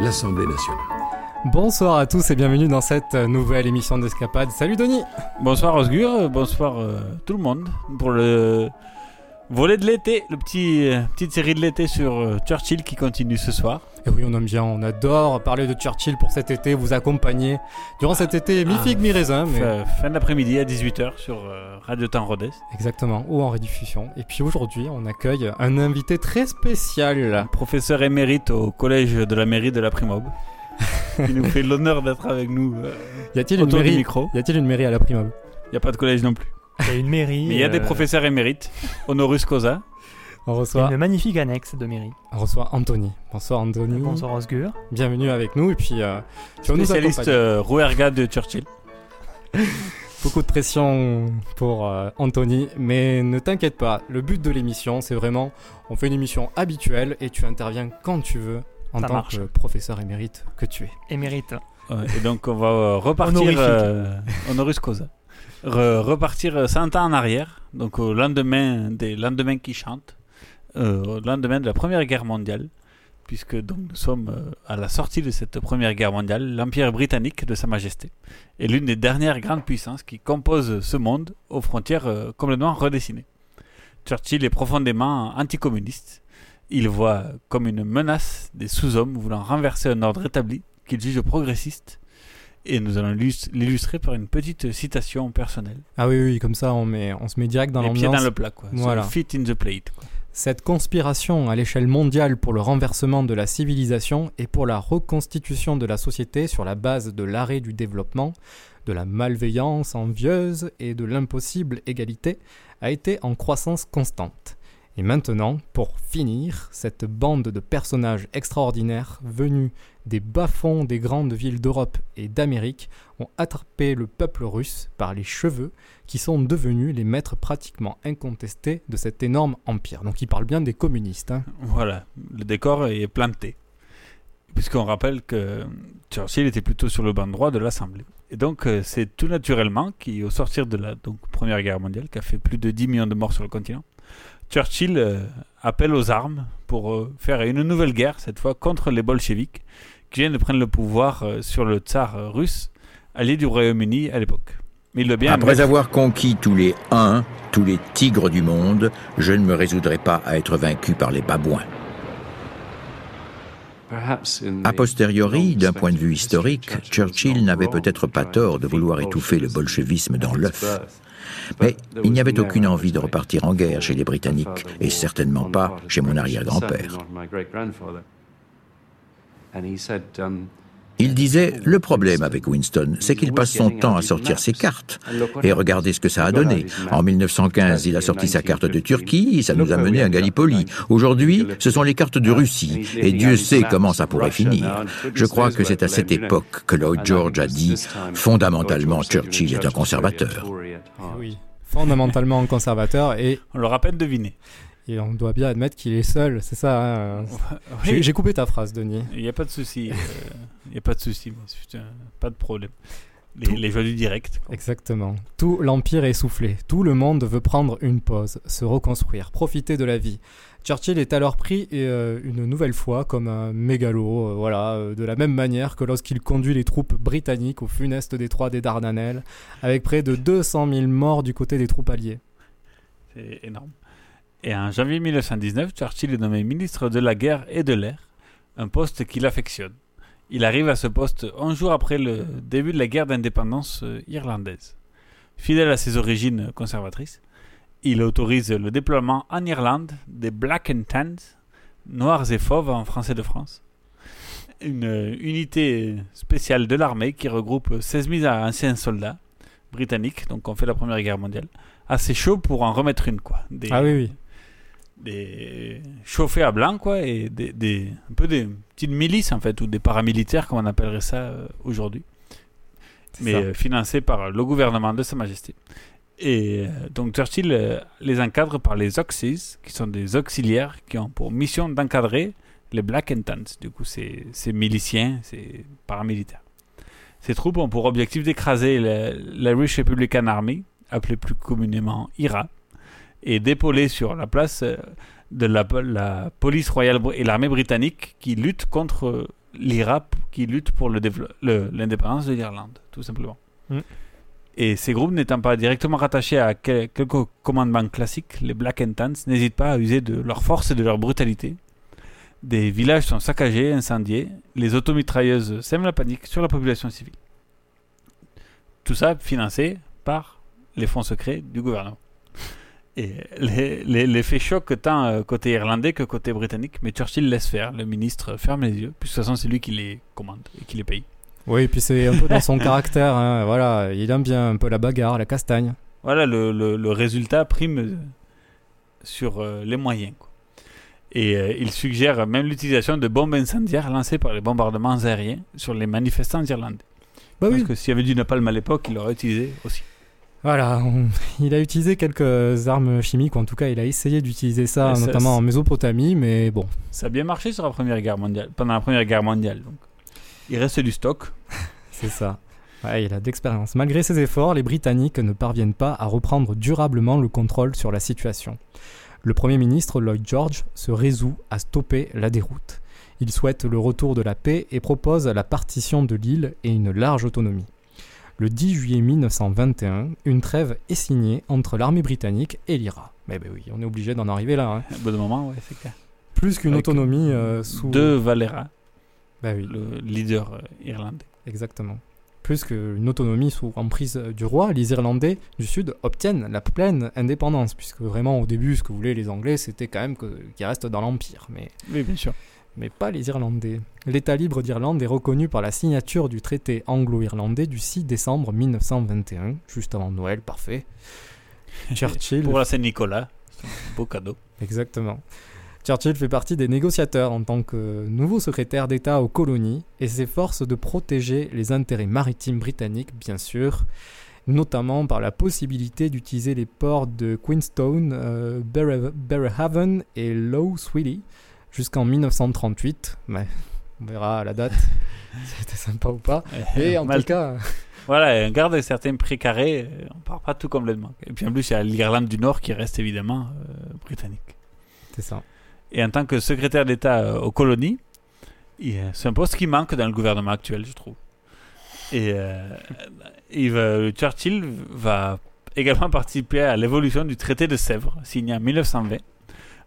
l'Assemblée nationale. Bonsoir à tous et bienvenue dans cette nouvelle émission d'Escapade. Salut Denis Bonsoir Osgur, bonsoir euh, tout le monde pour le volet de l'été, le petit euh, petite série de l'été sur euh, Churchill qui continue ce soir. Et oui, on aime bien, on adore parler de Churchill pour cet été, vous accompagner durant cet été mi-figue, mi-raisin. Mais... Fin, fin d'après-midi à 18h sur euh, Radio Temps Rodez. Exactement, ou en rediffusion. Et puis aujourd'hui, on accueille un invité très spécial. Professeur émérite au collège de la mairie de la Primobe. qui nous fait l'honneur d'être avec nous. euh, Y a-t-il une mairie micro. Y a-t-il une mairie à la Primobe Il n'y a pas de collège non plus. Il y a une mairie. Mais il y a des euh, professeurs émérites. Honoris causa. On il y a reçoit, une magnifique annexe de mairie. on reçoit Anthony. Bonsoir Anthony. Bonsoir Osgur. Bienvenue avec nous et puis euh, tu Spécialiste euh, rouergat de Churchill. Beaucoup de pression pour euh, Anthony, mais ne t'inquiète pas, le but de l'émission, c'est vraiment, on fait une émission habituelle et tu interviens quand tu veux en Ça tant marche. que professeur émérite que tu es. Émérite. Ouais, et donc on va euh, repartir euh, honoris causa. Re- repartir euh, 100 ans en arrière, donc au lendemain des lendemains qui chantent, euh, au lendemain de la Première Guerre mondiale, puisque donc nous sommes euh, à la sortie de cette Première Guerre mondiale, l'Empire britannique de Sa Majesté est l'une des dernières grandes puissances qui composent ce monde aux frontières euh, complètement redessinées. Churchill est profondément anticommuniste. Il voit comme une menace des sous-hommes voulant renverser un ordre établi qu'il juge progressiste. Et nous allons l'illus- l'illustrer par une petite citation personnelle. Ah oui, oui, comme ça on, met, on se met direct dans Les pieds l'ambiance. dans le plat, quoi. Voilà. So fit in the plate, quoi. Cette conspiration à l'échelle mondiale pour le renversement de la civilisation et pour la reconstitution de la société sur la base de l'arrêt du développement, de la malveillance envieuse et de l'impossible égalité a été en croissance constante. Et maintenant, pour finir, cette bande de personnages extraordinaires venus des bas-fonds des grandes villes d'Europe et d'Amérique ont attrapé le peuple russe par les cheveux qui sont devenus les maîtres pratiquement incontestés de cet énorme empire. Donc il parle bien des communistes. hein. Voilà, le décor est planté. Puisqu'on rappelle que Churchill était plutôt sur le banc droit de l'Assemblée. Et donc euh, c'est tout naturellement qu'au sortir de la Première Guerre mondiale, qui a fait plus de 10 millions de morts sur le continent, Churchill euh, appelle aux armes pour euh, faire une nouvelle guerre, cette fois contre les bolcheviks, qui viennent de prendre le pouvoir euh, sur le tsar euh, russe, allié du Royaume-Uni à l'époque. Mais il doit bien Après avoir conquis tous les uns, tous les tigres du monde, je ne me résoudrai pas à être vaincu par les babouins. A posteriori, d'un point de vue historique, Churchill n'avait peut-être pas tort de vouloir étouffer le bolchevisme dans l'œuf. Mais il n'y avait aucune envie de repartir en guerre chez les Britanniques, et certainement pas chez mon arrière-grand-père. Il disait, le problème avec Winston, c'est qu'il passe son temps à sortir ses cartes. Et regardez ce que ça a donné. En 1915, il a sorti sa carte de Turquie, ça nous a mené à Gallipoli. Aujourd'hui, ce sont les cartes de Russie, et Dieu sait comment ça pourrait finir. Je crois que c'est à cette époque que Lloyd George a dit, fondamentalement, Churchill est un conservateur. Fondamentalement conservateur et On l'aura peine deviné. Et on doit bien admettre qu'il est seul, c'est ça. hein. J'ai j'ai coupé ta phrase, Denis. Il n'y a pas de souci. euh, Il n'y a pas de souci. Pas de problème. Les, les joies du direct. quoi. Exactement. Tout l'empire est soufflé. Tout le monde veut prendre une pause, se reconstruire, profiter de la vie. Churchill est alors pris euh, une nouvelle fois comme un mégalo, euh, voilà, euh, de la même manière que lorsqu'il conduit les troupes britanniques au funeste détroit des Dardanelles, avec près de 200 000 morts du côté des troupes alliées. C'est énorme. Et en janvier 1919, Churchill est nommé ministre de la guerre et de l'air, un poste qu'il affectionne. Il arrive à ce poste 11 jours après le début de la guerre d'indépendance irlandaise. Fidèle à ses origines conservatrices, il autorise le déploiement en Irlande des Black and Tans, noirs et fauves en français de France. Une euh, unité spéciale de l'armée qui regroupe 16 000 anciens soldats britanniques, donc on fait la Première Guerre mondiale, assez chaud pour en remettre une, quoi. Des, Ah oui, oui. des chauffés à blanc, quoi, et des, des- un peu des petites milices, en fait, ou des paramilitaires, comme on appellerait ça euh, aujourd'hui. Mais euh, financés par le gouvernement de Sa Majesté. Et euh, donc Churchill euh, les encadre par les Auxies, qui sont des auxiliaires qui ont pour mission d'encadrer les Black Tans. Du coup, c'est ces miliciens, ces paramilitaires. Ces troupes ont pour objectif d'écraser l'Irish Republican Army, appelée plus communément IRA, et d'épauler sur la place euh, de la, police royale et l'armée britannique qui luttent contre l'IRA, qui lutte pour l'indépendance de l'Irlande, tout simplement. Mm. Et ces groupes n'étant pas directement rattachés à quel- quelques commandements classiques, les Black and Tans n'hésitent pas à user de leur force et de leur brutalité. Des villages sont saccagés, incendiés, les automitrailleuses sèment la panique sur la population civile. Tout ça financé par les fonds secrets du gouvernement. Et les- les- l'effet choc tant euh, côté irlandais que côté britannique, mais Churchill laisse faire, le ministre ferme les yeux, puis de toute façon c'est lui qui les commande et qui les paye. Oui, et puis c'est un peu dans son caractère. hein, Voilà, il aime bien un peu la bagarre, la castagne. Voilà, le, le- le résultat prime sur euh, les moyens. quoi. Et euh, il suggère même l'utilisation de bombes incendiaires lancées par les bombardements aériens sur les manifestants irlandais. Bah Parce oui. que s'il y avait du napalm à l'époque, il l'aurait utilisé aussi. Voilà, on- il a utilisé quelques armes chimiques, ou en tout cas, il a essayé d'utiliser ça, notamment en Mésopotamie, mais bon, Ça a bien marché sur la première guerre mondiale, pendant la première guerre mondiale. Donc. Il reste du stock. c'est ça. Ouais, il a d'expérience. Malgré ses efforts, les Britanniques ne parviennent pas à reprendre durablement le contrôle sur la situation. Le Premier ministre Lloyd George se résout à stopper la déroute. Il souhaite le retour de la paix et propose la partition de l'île et une large autonomie. Le 10 juillet 1921, une trêve est signée entre l'armée britannique et l'IRA. Mais ben oui, on est obligé d'en arriver là. hein. Au bout d'un moment, ouais, c'est clair. Plus qu'une autonomie euh, sous... De Valera, Bah oui. le leader euh, irlandais. Exactement. Plus qu'une autonomie sous emprise du roi, les Irlandais du Sud obtiennent la pleine indépendance, puisque vraiment au début, ce que voulaient les Anglais, c'était quand même qu'ils restent dans l'Empire, mais, Oui, bien sûr. mais pas les Irlandais. L'État libre d'Irlande est reconnu par la signature du traité anglo-irlandais du 6 décembre 1921, juste avant Noël, parfait. Churchill Pour la Saint-Nicolas, beau cadeau. Exactement. Churchill fait partie des négociateurs en tant que nouveau secrétaire d'État aux colonies et s'efforce de protéger les intérêts maritimes britanniques, bien sûr, notamment par la possibilité d'utiliser les ports de Queenstown, euh, Berehaven et Low Swilly jusqu'en 1938. Ouais, on verra à la date si c'était sympa ou pas. Et en tout cas, Voilà, on garde certains précarés, euh, on part pas tout complètement. Et puis en plus, il y a l'Irlande du Nord qui reste évidemment euh, britannique. c'est ça. Et en tant que secrétaire d'État euh, aux colonies, c'est un poste qui manque dans le gouvernement actuel, je trouve. Et euh, va- Churchill va également participer à l'évolution du traité de Sèvres, signé en 1920,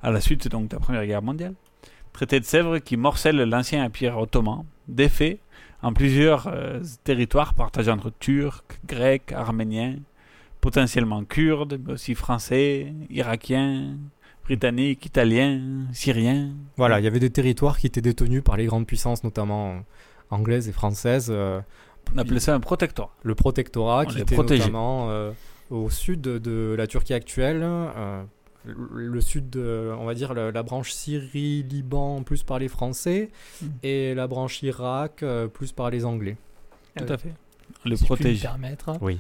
à la suite donc de la Première Guerre mondiale. Traité de Sèvres qui morcelle l'ancien empire ottoman, défait en plusieurs euh, territoires partagés entre Turcs, Grecs, Arméniens, potentiellement Kurdes, mais aussi Français, Irakiens, Britanniques, Italiens, Syriens. Voilà, il y avait des territoires qui étaient détenus par les grandes puissances, notamment euh, anglaises et françaises. euh, On appelait ça un protectorat. le protectorat On qui était protégeait. notamment euh, au sud de la Turquie actuelle, euh, le, sud, de, on va dire la, la branche Syrie-Liban plus par les Français Mm. et la branche Irak euh, plus par les Anglais. Tout à fait. Si protège. permettre. Oui.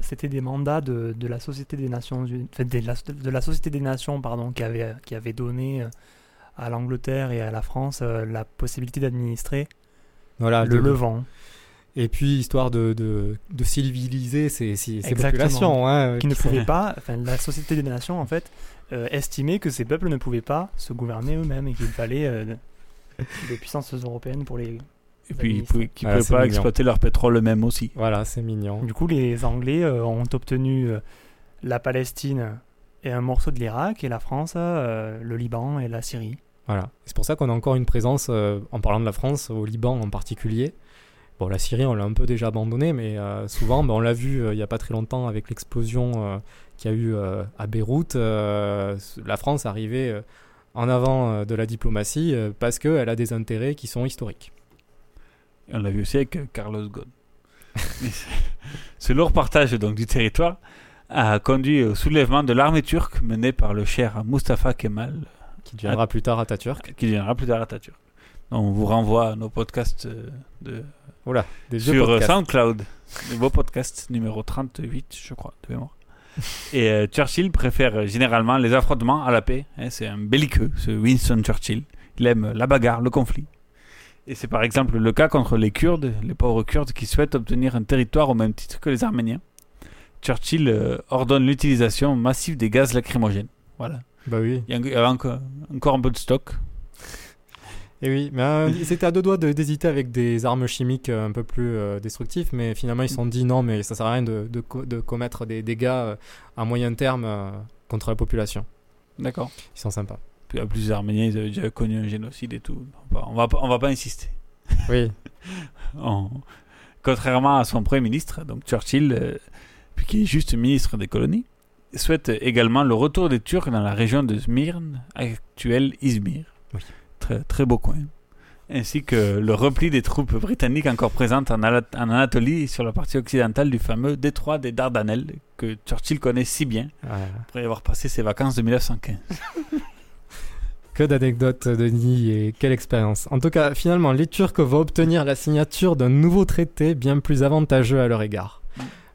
C'était des mandats de, de la Société des Nations enfin, de, la, de la Société des Nations, pardon, qui avait, qui avait donné euh, à l'Angleterre et à la France euh, la possibilité d'administrer Voilà, le de- Levant. Et puis histoire de, de, de civiliser ces, ces, ces Exactement. populations. hein, qui ne pouvaient pas, enfin la Société des Nations en fait, euh, estimait que ces peuples ne pouvaient pas se gouverner eux-mêmes et qu'il fallait euh, des puissances européennes pour les. Et puis, qui ne pouvaient c'est pas mignon. exploiter leur pétrole eux-mêmes aussi. Voilà, c'est mignon. Du coup, les Anglais euh, ont obtenu euh, la Palestine et un morceau de l'Irak et la France euh, le Liban et la Syrie. Voilà. C'est pour ça qu'on a encore une présence, euh, en parlant de la France, au Liban en particulier. Bon, la Syrie, on l'a un peu déjà abandonné, mais euh, souvent, ben, on l'a vu euh, il n'y a pas très longtemps avec l'explosion euh, qu'il y a eu euh, à Beyrouth. euh, la France arrivait euh, en avant euh, de la diplomatie euh, parce qu'elle a des intérêts qui sont historiques. Et on l'a vu aussi avec Carlos Ghosn. Ce lourd partage donc, du territoire a conduit au soulèvement de l'armée turque menée par le cher Mustafa Kemal, Qui deviendra plus tard Atatürk. qui deviendra plus tard Atatürk. Donc, on vous renvoie à nos podcasts euh, de, des vieux sur euh, podcasts. SoundCloud, le beau podcast numéro 38, je crois, de mémoire. Et euh, Churchill préfère généralement les affrontements à la paix. hein, c'est un belliqueux, ce Winston Churchill. Il aime la bagarre, le conflit. Et c'est par exemple le cas contre les Kurdes, les pauvres Kurdes qui souhaitent obtenir un territoire au même titre que les Arméniens. Churchill euh, ordonne l'utilisation massive des gaz lacrymogènes. Voilà. Bah oui. Il y avait encore, encore un peu de stock. Et oui, mais euh, ils étaient à deux doigts de- d'hésiter avec des armes chimiques euh, un peu plus euh, destructives, mais finalement ils se sont dit non, mais ça sert à rien de, de co- de commettre des dégâts à moyen terme contre la population. D'accord. Ils sont sympas. Puis à plus les Arméniens, ils avaient déjà connu un génocide et tout. On va, on va, pas- on va pas insister. Oui. En- Contrairement à son premier ministre, donc Churchill, euh, qui est juste ministre des colonies, souhaite également le retour des Turcs dans la région de Smyrne, actuelle Izmir. Oui. Très, très beau coin. Ainsi que le repli des troupes britanniques encore présentes en, Anatolie sur la partie occidentale du fameux détroit des Dardanelles que Churchill connaît si bien Ouais. après avoir passé ses vacances de 1915. Que d'anecdotes, Denis, et quelle expérience. En tout cas, finalement, les Turcs vont obtenir la signature d'un nouveau traité bien plus avantageux à leur égard.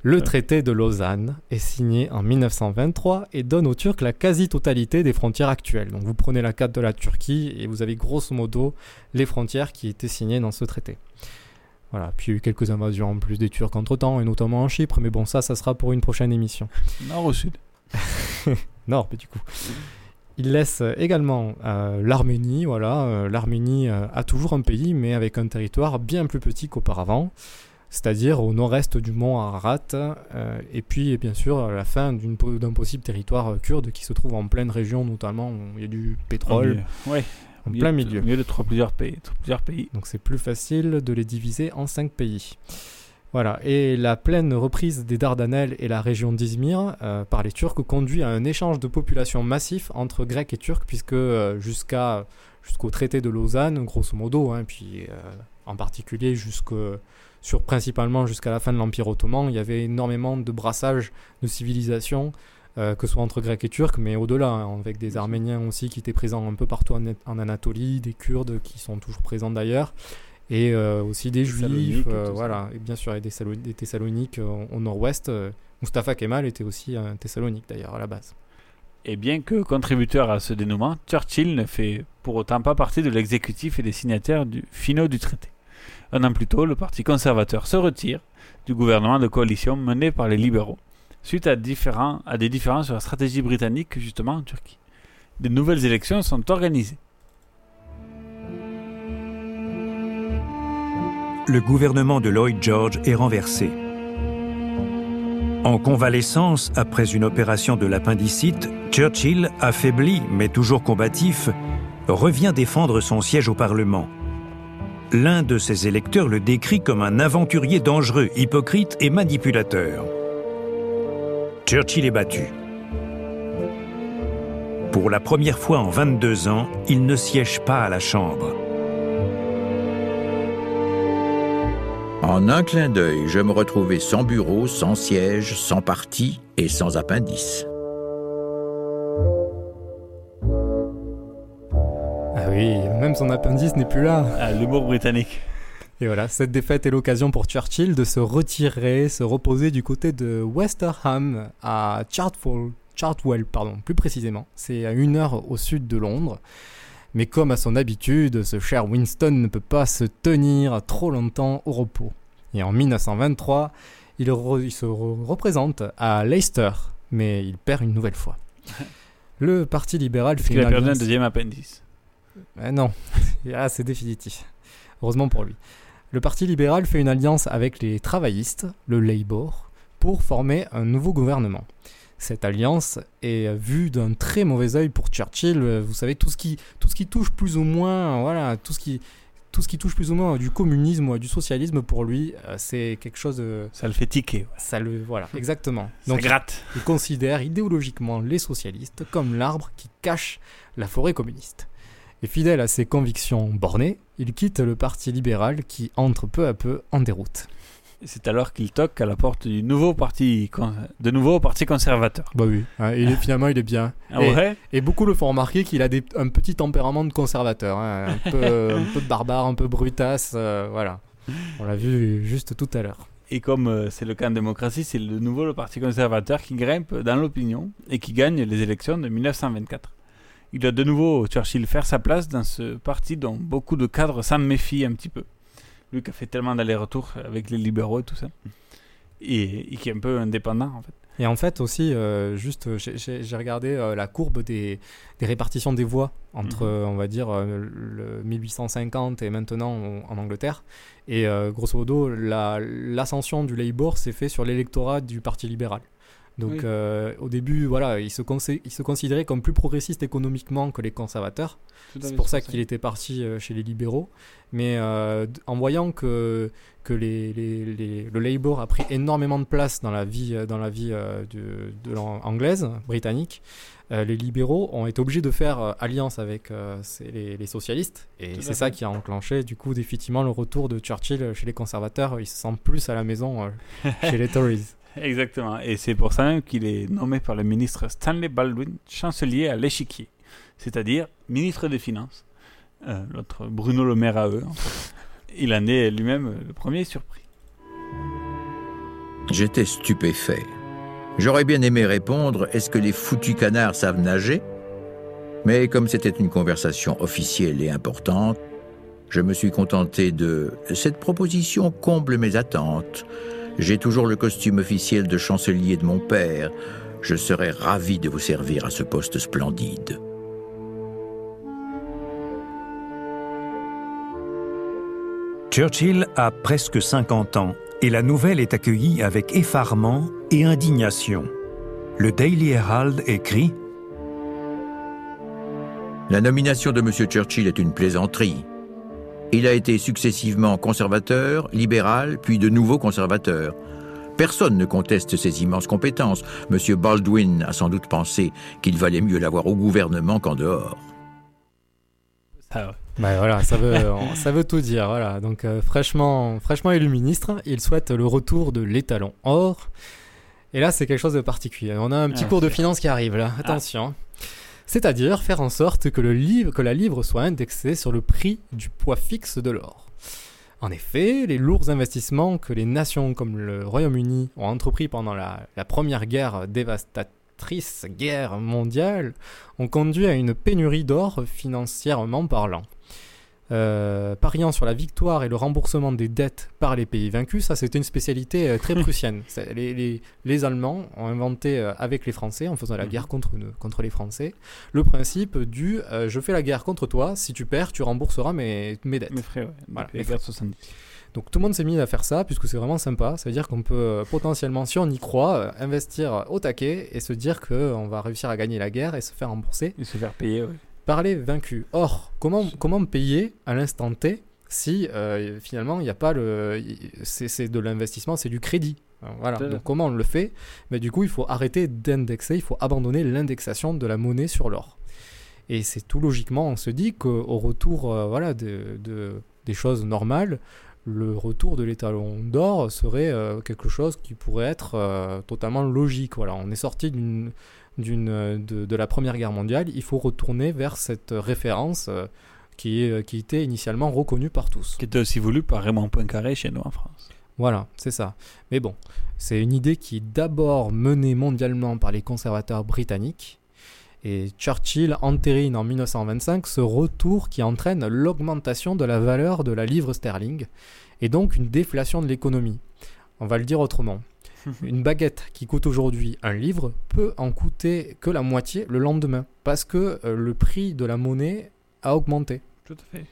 Le traité de Lausanne est signé en 1923 et donne aux Turcs la quasi-totalité des frontières actuelles. Donc vous prenez la carte de la Turquie et vous avez grosso modo les frontières qui étaient signées dans ce traité. Voilà, puis il y a eu quelques invasions en plus des Turcs entre-temps, et notamment en Chypre, mais bon, ça, ça sera pour une prochaine émission. Nord au sud? Nord, mais du coup. Il laisse euh, également euh, l'Arménie. Voilà, euh, l'Arménie euh, a toujours un pays, mais avec un territoire bien plus petit qu'auparavant, c'est-à-dire au nord-est du mont Ararat. et puis, bien sûr, à la fin d'un possible territoire kurde qui se trouve en pleine région, notamment où il y a du pétrole, Ouais. en plein milieu. Au milieu de trois, plusieurs pays. Plusieurs pays. Donc c'est plus facile de les diviser en cinq pays. Voilà, et la pleine reprise des Dardanelles et la région d'Izmir euh, par les Turcs conduit à un échange de population massif entre Grecs et Turcs, puisque euh, jusqu'à jusqu'au traité de Lausanne, grosso modo, hein, puis euh, en particulier jusque sur principalement jusqu'à la fin de l'Empire ottoman, il y avait énormément de brassage de civilisations, que ce soit entre Grecs et Turcs, mais au-delà, hein, avec des Arméniens aussi qui étaient présents un peu partout en, en Anatolie, des Kurdes qui sont toujours présents d'ailleurs, et euh, aussi des Juifs, euh, voilà, et bien sûr, et des, Salo- des Thessaloniques euh, au nord-ouest. euh, Mustafa Kemal était aussi un Thessalonique d'ailleurs à la base. Et bien que contributeur à ce dénouement, Churchill ne fait pour autant pas partie de l'exécutif et des signataires du, finaux du traité. Un an plus tôt, le Parti conservateur se retire du gouvernement de coalition mené par les libéraux, suite à, différents, à des différences sur la stratégie britannique justement en Turquie. De nouvelles élections sont organisées. Le gouvernement de Lloyd George est renversé. En convalescence après une opération de l'appendicite, Churchill, affaibli mais toujours combatif, revient défendre son siège au Parlement. L'un de ses électeurs le décrit comme un aventurier dangereux, hypocrite et manipulateur. Churchill est battu. Pour la première fois en 22 ans, il ne siège pas à la Chambre. En un clin d'œil, je me retrouvais sans bureau, sans siège, sans parti et sans appendice. Ah oui, même son appendice n'est plus là. Ah, L'humour britannique. Et voilà, cette défaite est l'occasion pour Churchill de se retirer, se reposer du côté de Westerham à Chartwell, Chartwell pardon, plus précisément. C'est à une heure au sud de Londres. Mais comme à son habitude, ce cher Winston ne peut pas se tenir trop longtemps au repos. Et en 1923, il, re- il se re- représente à Leicester, mais il perd une nouvelle fois. Le Parti libéral fait une a perdu un deuxième appendice. eh non, ah, c'est définitif. Heureusement pour lui. Le Parti libéral fait une alliance avec les travaillistes, le Labour, pour former un nouveau gouvernement. Cette alliance est vue d'un très mauvais œil pour Churchill. Vous savez, tout ce qui, tout ce qui touche plus ou moins, voilà, tout ce qui, tout ce qui touche plus ou moins du communisme ou du socialisme pour lui, euh, c'est quelque chose de. Ça le fait tiquer. Ça le, voilà, exactement. Ça gratte. Il, il considère idéologiquement les socialistes comme l'arbre qui cache la forêt communiste. Et fidèle à ses convictions bornées, il quitte le parti libéral qui entre peu à peu en déroute. C'est alors qu'il toque à la porte du nouveau parti, de nouveau parti conservateur. Bah oui, hein, il est, finalement il est bien. Ah et, beaucoup le font remarquer qu'il a des, un petit tempérament de conservateur, hein, un, peu, un peu de barbare, un peu brutasse, euh, voilà. On l'a vu juste tout à l'heure. Et comme euh, c'est le cas en démocratie, c'est de nouveau le parti conservateur qui grimpe dans l'opinion et qui gagne les élections de 1924. Il doit de nouveau, Churchill, faire sa place dans ce parti dont beaucoup de cadres s'en méfient un petit peu lui qui a fait tellement d'allers-retours avec les libéraux et tout ça, et, et, qui est un peu indépendant en fait. Et en fait aussi, euh, juste, j'ai regardé euh, la courbe des, des, répartitions des voix entre, Mhm. euh, on va dire, euh, le 1850 et maintenant en, en Angleterre. Et euh, grosso modo, la- l'ascension du Labour s'est fait sur l'électorat du Parti libéral. Donc Oui. euh, au début, voilà, il se, consé- il se considérait comme plus progressiste économiquement que les conservateurs. C'est pour ça qu'il était parti euh, chez les libéraux. Mais euh, en voyant que, que les, les- les- le Labour a pris énormément de place dans la vie, dans la vie de, de l'an- anglaise, britannique, les libéraux ont été obligés de faire alliance avec les, les socialistes. Et c'est ça qui a enclenché, du coup, définitivement le retour de Churchill chez les conservateurs. Il se sent plus à la maison chez les Tories. Exactement. Et c'est pour ça qu'il est nommé par le ministre Stanley Baldwin chancelier à l'échiquier, c'est-à-dire ministre des Finances. Euh, L'autre Bruno Le Maire à eux. Il en est lui-même le premier surpris. J'étais stupéfait. J'aurais bien aimé répondre Est-ce que les foutus canards savent nager? Mais comme c'était une conversation officielle et importante, je me suis contenté de Cette proposition comble mes attentes. J'ai toujours le costume officiel de chancelier de mon père. Je serais ravi de vous servir à ce poste splendide. Churchill a presque 50 ans et la nouvelle est accueillie avec effarement et indignation. Le Daily Herald écrit La nomination de M. Churchill est une plaisanterie. Il a été successivement conservateur, libéral, puis de nouveau conservateur. Personne ne conteste ses immenses compétences. M. Baldwin a sans doute pensé qu'il valait mieux l'avoir au gouvernement qu'en dehors. Ah Bah voilà, ça veut, ça veut tout dire. Voilà. Donc euh, fraîchement, fraîchement élu ministre, il souhaite le retour de l'étalon or. Et là, c'est quelque chose de particulier. On a un petit Ah, cours de finance qui arrive là. Attention. C'est-à-dire faire en sorte que, la livre soit indexée sur le prix du poids fixe de l'or. En effet, les lourds investissements que les nations comme le Royaume-Uni ont entrepris pendant la, la première guerre dévastatrice, guerre mondiale, ont conduit à une pénurie d'or financièrement parlant. Euh, pariant sur la victoire et le remboursement des dettes par les pays vaincus, ça c'était une spécialité euh, très prussienne. Les, les- les Allemands ont inventé euh, avec les Français, en faisant la guerre contre, contre les Français, le principe du je fais la guerre contre toi, si tu perds, tu rembourseras mes, mes dettes. Mes frais, ouais. Voilà, de 70. donc tout le monde s'est mis à faire ça puisque c'est vraiment sympa. Ça veut dire qu'on peut potentiellement, si on y croit, investir au taquet et se dire qu'on va réussir à gagner la guerre et se faire rembourser Et se faire payer, ouais. Par les vaincus. Or, comment, comment payer à l'instant T si euh, finalement il n'y a pas le. C'est de l'investissement, c'est du crédit. Alors, Voilà. Donc comment on le fait? Mais du coup, il faut arrêter d'indexer, il faut abandonner l'indexation de la monnaie sur l'or. Et c'est tout logiquement, on se dit qu'au retour euh, voilà, de, de- des choses normales, le retour de l'étalon d'or serait euh, quelque chose qui pourrait être euh, totalement logique. Voilà, on est sorti d'une, de, de la Première Guerre mondiale, il faut retourner vers cette référence euh, qui, qui était initialement reconnue par tous. Qui était aussi voulu par Raymond Poincaré chez nous en France. Voilà, c'est ça. Mais bon, c'est une idée qui est d'abord menée mondialement par les conservateurs britanniques. Et Churchill entérine en 1925 ce retour qui entraîne l'augmentation de la valeur de la livre sterling et donc une déflation de l'économie. On va le dire autrement. Une baguette qui coûte aujourd'hui un livre peut en coûter que la moitié le lendemain parce que euh, le prix de la monnaie a augmenté. Tout à fait.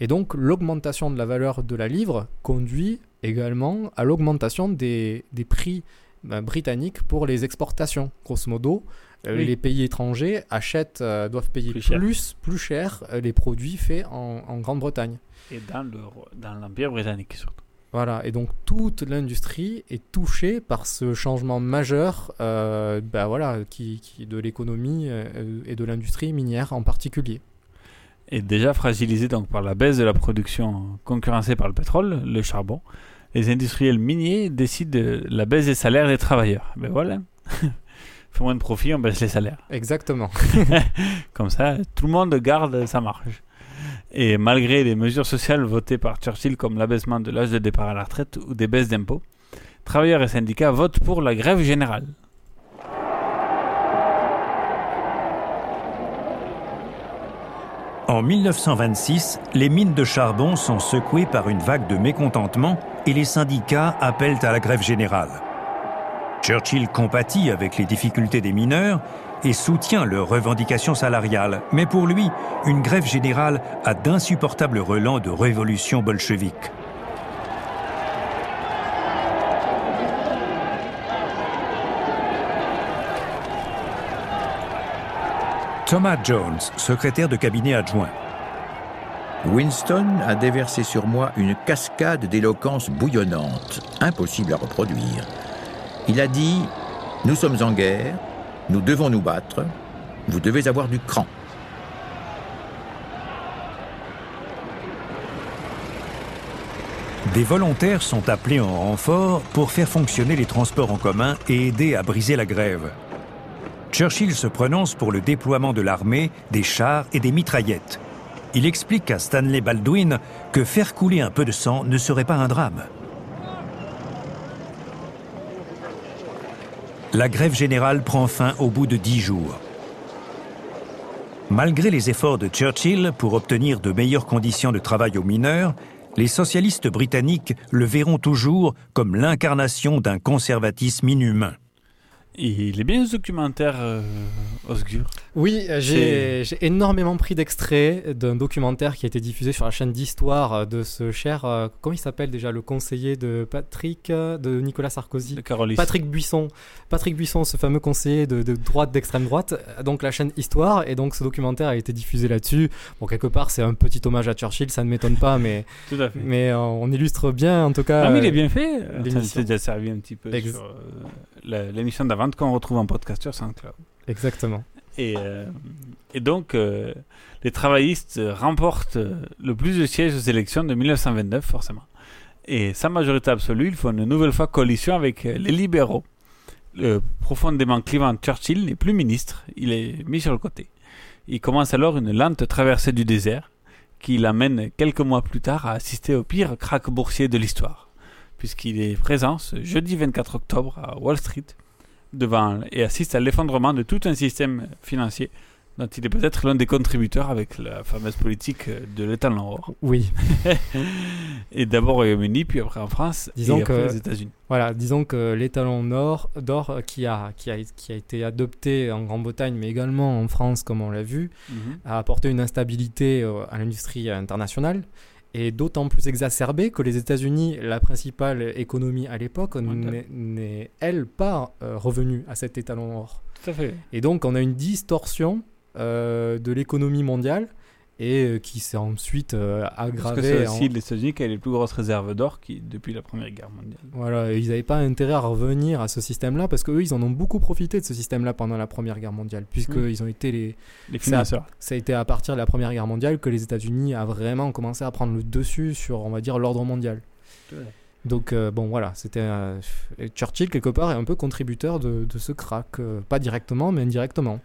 Et donc l'augmentation de la valeur de la livre conduit également à l'augmentation des, des prix ben, britanniques pour les exportations. Grosso modo, euh, Oui. les pays étrangers achètent, euh, doivent payer Plus plus, cher. plus, cher les produits faits en, en Grande-Bretagne. Et dans le- dans l'Empire britannique surtout. Voilà, et donc toute l'industrie est touchée par ce changement majeur euh, ben voilà, qui, qui- de l'économie euh, et de l'industrie minière en particulier. Et déjà fragilisé donc par la baisse de la production concurrencée par le pétrole, le charbon, les industriels miniers décident de la baisse des salaires des travailleurs. Ben voilà. Fait moins de profit, on baisse les salaires. Exactement. Comme ça, tout le monde garde sa marge. Et malgré les mesures sociales votées par Churchill comme l'abaissement de l'âge de départ à la retraite ou des baisses d'impôts, travailleurs et syndicats votent pour la grève générale. En 1926, les mines de charbon sont secouées par une vague de mécontentement et les syndicats appellent à la grève générale. Churchill compatit avec les difficultés des mineurs et soutient leurs revendications salariales, mais pour lui, une grève générale a d'insupportables relents de révolution bolchevique. Thomas Jones, secrétaire de cabinet adjoint. Winston a déversé sur moi une cascade d'éloquence bouillonnante, impossible à reproduire. Il a dit Nous sommes en guerre, nous devons nous battre, vous devez avoir du cran. Des volontaires sont appelés en renfort pour faire fonctionner les transports en commun et aider à briser la grève. Churchill se prononce pour le déploiement de l'armée, des chars et des mitraillettes. Il explique à Stanley Baldwin que faire couler un peu de sang ne serait pas un drame. La grève générale prend fin au bout de dix jours. Malgré les efforts de Churchill pour obtenir de meilleures conditions de travail aux mineurs, les socialistes britanniques le verront toujours comme l'incarnation d'un conservatisme inhumain. Il est bien ce documentaire, euh, Osgur. Oui, euh, j'ai énormément pris d'extraits d'un documentaire qui a été diffusé sur la chaîne d'histoire euh, de ce cher, euh, comment il s'appelle déjà, le conseiller de Patrick, de Nicolas Sarkozy? De Carolis. Patrick Buisson. Patrick Buisson, ce fameux conseiller de, de droite, d'extrême droite, donc la chaîne Histoire, et donc ce documentaire a été diffusé là-dessus. Bon, quelque part, c'est un petit hommage à Churchill, ça ne m'étonne pas, mais, Tout à fait. mais euh, on illustre bien, en tout cas. Ah, mais il est bien fait. Ça l'émission. s'est déjà servi un petit peu Ex- sur l'émission d'avant qu'on retrouve en podcast sur SoundCloud. Exactement. Et, euh, et donc, euh, les travaillistes remportent le plus de sièges aux élections de 1929, forcément. Et sa majorité absolue, ils font une nouvelle fois coalition avec euh, les libéraux. Le profondément clivant Churchill n'est plus ministre, il est mis sur le côté. Il commence alors une lente traversée du désert qui l'amène quelques mois plus tard à assister au pire krach boursier de l'histoire, puisqu'il est présent ce jeudi 24 octobre à Wall Street devant et assiste à l'effondrement de tout un système financier dont il est peut-être l'un des contributeurs avec la fameuse politique de l'étalon or. Oui. et d'abord au Royaume-Uni, puis après en France, Disons et après que aux États-Unis. Voilà, disons que l'étalon d'or euh, qui a, qui, a, qui a été adopté en Grande-Bretagne, mais également en France, comme on l'a vu, Mhm. a apporté une instabilité euh, à l'industrie internationale et d'autant plus exacerbée que les États-Unis, la principale économie à l'époque, n'est- n'est elle pas euh, revenue à cet étalon or. Tout à fait. Et donc on a une distorsion euh, de l'économie mondiale et euh, qui s'est ensuite euh, Parce que c'est en- aussi les États-Unis qui ont les plus grosses réserves d'or qui, depuis la Première Guerre mondiale. Voilà, ils n'avaient pas intérêt à revenir à ce système-là parce qu'eux, ils en ont beaucoup profité de ce système-là pendant la Première Guerre mondiale, puisqu'ils Mm. ont été les, Les financeurs. Ça a été à partir de la Première Guerre mondiale que les États-Unis a vraiment commencé à prendre le dessus sur, on va dire, l'ordre mondial. Ouais. Donc, euh, bon, voilà, c'était. euh, Churchill, quelque part, est un peu contributeur de, de ce crack. pas directement, mais indirectement.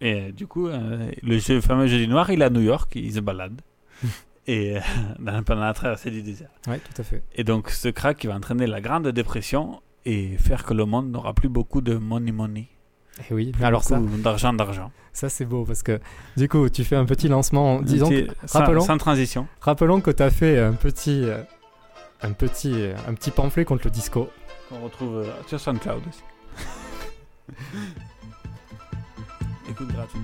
Et euh, du coup, euh, le jeu- fameux jeudi noir, il est à New York, il se balade. et euh, dans- pendant la traversée du désert. Oui, tout à fait. Et donc, ce crack qui va entraîner la Grande Dépression et faire que le monde n'aura plus beaucoup de money money. Et oui, Plus alors ça, d'argent d'argent. ça c'est beau parce que du coup, tu fais un petit lancement. Disons, petit- que- sans- rappelons, sans transition. rappelons que tu as fait un petit, euh, un petit, un petit pamphlet contre le disco. On retrouve sur SoundCloud aussi. Écoute gratuit.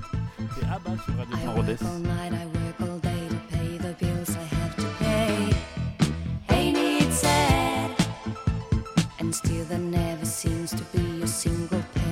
C'est Abba sur Radio Jean Rodez. all night, I work all day to pay the bills I have to pay. Ain't it sad? And And still there never seems to be a single penny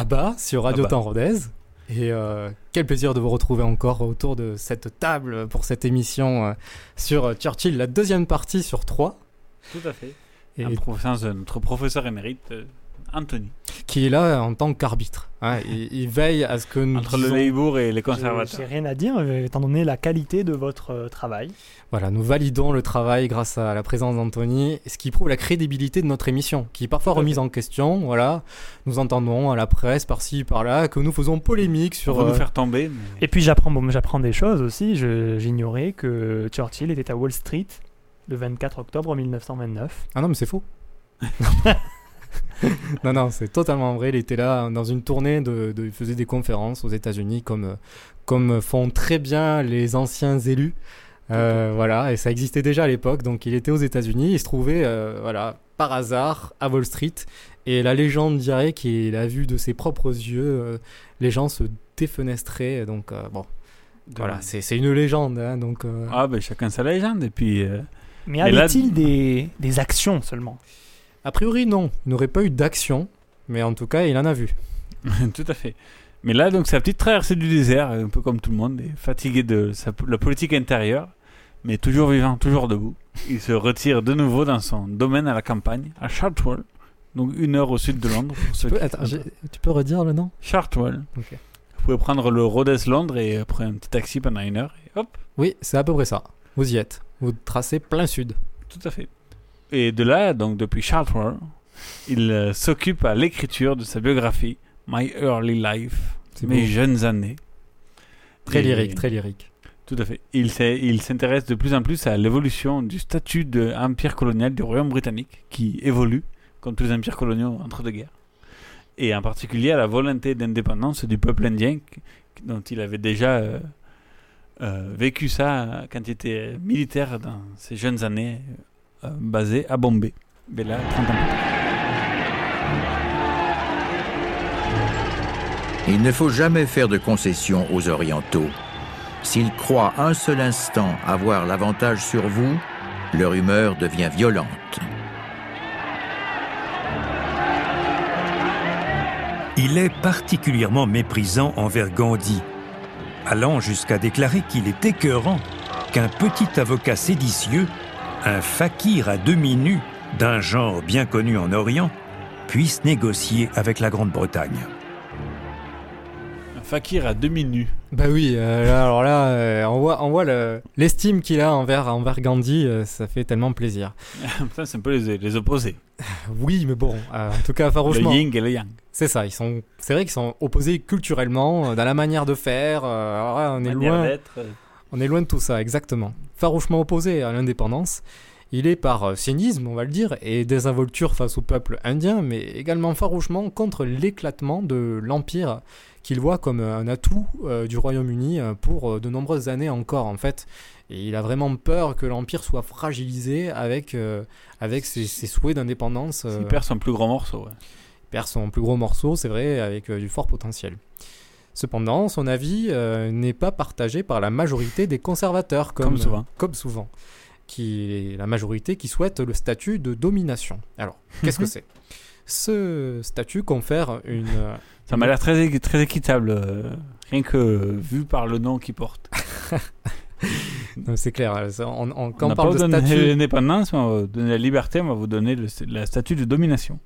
Abba sur Radio Abba. Temps Rodez. Et euh, quel plaisir de vous retrouver encore autour de cette table pour cette émission euh, sur euh, Churchill, la deuxième partie sur trois, Tout à fait. Et- de notre professeur émérite, Anthony. qui est là en tant qu'arbitre. hein. il, il veille à ce que nous Entre le Labour et les J'ai conservateurs. rien à dire, euh, étant donné la qualité de votre euh, travail. Voilà, nous validons le travail grâce à la présence d'Anthony, ce qui prouve la crédibilité de notre émission, qui est parfois remise en question. Voilà, nous entendons à la presse par-ci par-là que nous faisons polémique Sur sur. nous euh, faire tomber. mais- Et puis j'apprends bon, j'apprends des choses aussi. Je- J'ignorais que Churchill était à Wall Street le 24 octobre 1929. Ah non, mais c'est faux. non, non, c'est totalement vrai. Il était là dans une tournée, de, de- il faisait des conférences aux États-Unis, comme, comme font très bien les anciens élus. Euh, voilà, et ça existait déjà à l'époque. Donc, il était aux États-Unis. Il se trouvait, euh, voilà, par hasard, à Wall Street. Et la légende dirait qu'il a vu de ses propres yeux euh, les gens se défenestraient. Donc, euh, bon, voilà, c'est c'est une légende. hein, donc, euh, Ah, ben chacun sa légende. Et puis. euh, Mais avait-il des, des actions seulement? A priori, non. Il n'aurait pas eu d'action. Mais en tout cas, il en a vu. Tout à fait. Mais là, donc, sa petite traversée du désert, un peu comme tout le monde, est fatigué de sa, la politique intérieure, mais toujours vivant, toujours debout. Il se retire de nouveau dans son domaine à la campagne, à Chartwell, donc une heure au sud de Londres. pour ceux Tu peux, attends, tu peux redire le nom? Chartwell. Vous pouvez prendre le Rhodes Londres et après un petit taxi pendant une heure, et hop, Oui, c'est à peu près ça. Vous y êtes. Vous tracez plein sud. tout à fait. Et de là, donc depuis Chartwell, il euh, s'occupe à l'écriture de sa biographie, My Early Life, mes beau. jeunes années. Très Et- lyrique, très lyrique. Tout à fait. Il s'intéresse de plus en plus à l'évolution du statut d'empire colonial du Royaume britannique, qui évolue, comme tous les empires coloniaux entre deux guerres. Et en particulier à la volonté d'indépendance du peuple indien, dont il avait déjà euh, euh, vécu ça quand il était militaire dans ses jeunes années, basé à Bombay. Mais là, 30 ans plus tard. Il ne faut jamais faire de concessions aux Orientaux. S'ils croient un seul instant avoir l'avantage sur vous, leur humeur devient violente. Il est particulièrement méprisant envers Gandhi, allant jusqu'à déclarer qu'il est écœurant qu'un petit avocat séditieux, un fakir à demi nu d'un genre bien connu en Orient, puisse négocier avec la Grande-Bretagne. Un fakir à demi nu. Bah oui, euh, là, alors là, euh, on voit, on voit le- l'estime qu'il a envers, envers Gandhi, euh, ça fait tellement plaisir. Putain, c'est un peu les, les opposés. Oui, mais bon, euh, en tout cas, farouchement. Le yin et le yang. C'est ça, ils sont, c'est vrai qu'ils sont opposés culturellement, dans la manière de faire. euh, alors là, on est Manière loin. Euh. On est loin de tout ça, exactement. Farouchement opposé à l'indépendance. Il est par euh, cynisme, on va le dire, et désinvolture face au peuple indien, mais également farouchement contre l'éclatement de l'Empire qu'il voit comme un atout euh, du Royaume-Uni euh, pour euh, de nombreuses années encore, en fait. Et il a vraiment peur que l'Empire soit fragilisé avec, euh, avec ses, ses souhaits d'indépendance. euh, Il perd son plus grand morceau. ouais. il perd son plus gros morceau, c'est vrai, avec euh, du fort potentiel. Cependant, son avis euh, n'est pas partagé par la majorité des conservateurs, comme, Comme souvent. comme souvent, qui est la majorité qui souhaite le statut de domination. Alors, qu'est-ce que c'est? Ce statut confère une... euh, Ça m'a l'air très, très équitable, euh, rien que vu par le nom qu'il porte. C'est clair, on- on- On quand on pas parle de statut... l'indépendance, on va vous donner la liberté, on va vous donner le, la statut de domination.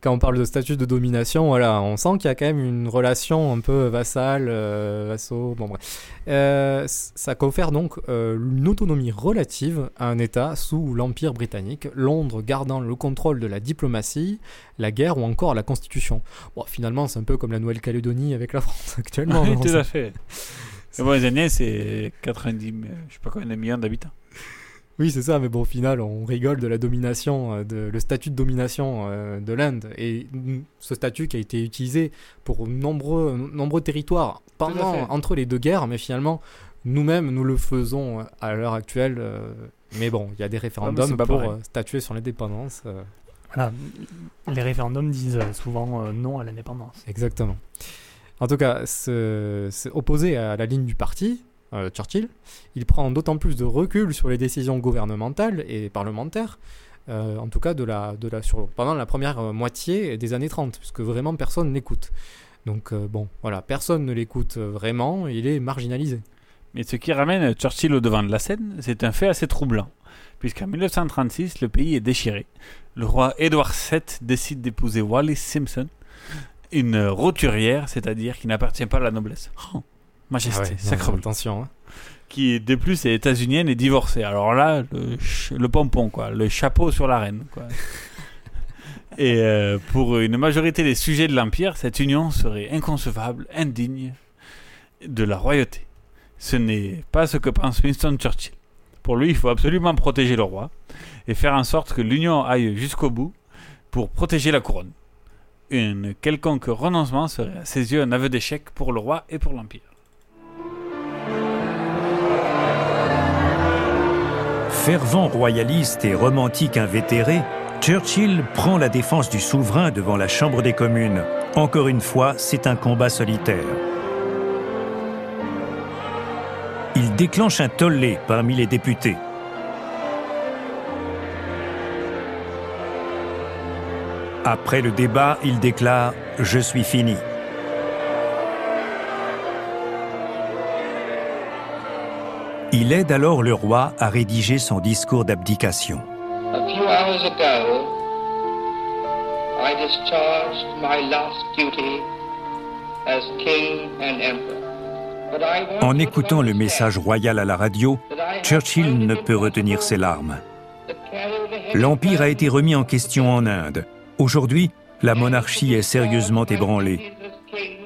Quand on parle de statut de domination, voilà, on sent qu'il y a quand même une relation un peu vassale, euh, vassaux, bon bref. Euh, ça confère donc euh, une autonomie relative à un État sous l'Empire britannique, Londres gardant le contrôle de la diplomatie, la guerre ou encore la Constitution. Bon, finalement, c'est un peu comme la Nouvelle-Calédonie avec la France actuellement. Oui, non, tout à fait. Bon, les Indiens, c'est 90, euh, je sais pas combien de millions d'habitants. Oui, c'est ça, mais bon, au final, on rigole de la domination, euh, de, le statut de domination euh, de l'Inde. Et ce statut qui a été utilisé pour nombreux, nombreux territoires pendant, entre les deux guerres, mais finalement, nous-mêmes, nous le faisons euh, à l'heure actuelle. mais bon, il y a des c'est référendums pour pareil. statuer sur l'indépendance. Voilà. Les référendums disent souvent non à l'indépendance. Exactement. En tout cas, ce- c'est opposé à la ligne du parti, euh, Churchill. Il prend d'autant plus de recul sur les décisions gouvernementales et parlementaires, euh, en tout cas de la, de la, pendant la première euh, moitié des années 30, puisque vraiment personne n'écoute. Donc bon, voilà, personne ne l'écoute vraiment, il est marginalisé. Mais ce qui ramène Churchill au devant de la scène, c'est un fait assez troublant. Puisqu'en 1936, le pays est déchiré. Le roi Édouard VII décide d'épouser Wallis Simpson, une roturière, c'est-à-dire qui n'appartient pas à la noblesse. Oh, majesté, Ah ouais, sacrebleu. attention. hein. Qui de plus est états-unienne et divorcée. Alors là, le, pompon, quoi, le chapeau sur la reine. Quoi. et euh, pour une majorité des sujets de l'Empire, cette union serait inconcevable, indigne de la royauté. Ce n'est pas ce que pense Winston Churchill. Pour lui, il faut absolument protéger le roi et faire en sorte que l'union aille jusqu'au bout pour protéger la couronne. Un quelconque renoncement serait à ses yeux un aveu d'échec pour le roi et pour l'Empire. Fervent royaliste et romantique invétéré, Churchill prend la défense du souverain devant la Chambre des communes. Encore une fois, c'est un combat solitaire. Il déclenche un tollé parmi les députés. Après le débat, il déclare ⁇ Je suis fini ⁇ Il aide alors le roi à rédiger son discours d'abdication. En écoutant le message royal à la radio, Churchill ne peut retenir ses larmes. L'Empire a été remis en question en Inde. Aujourd'hui, la monarchie est sérieusement ébranlée.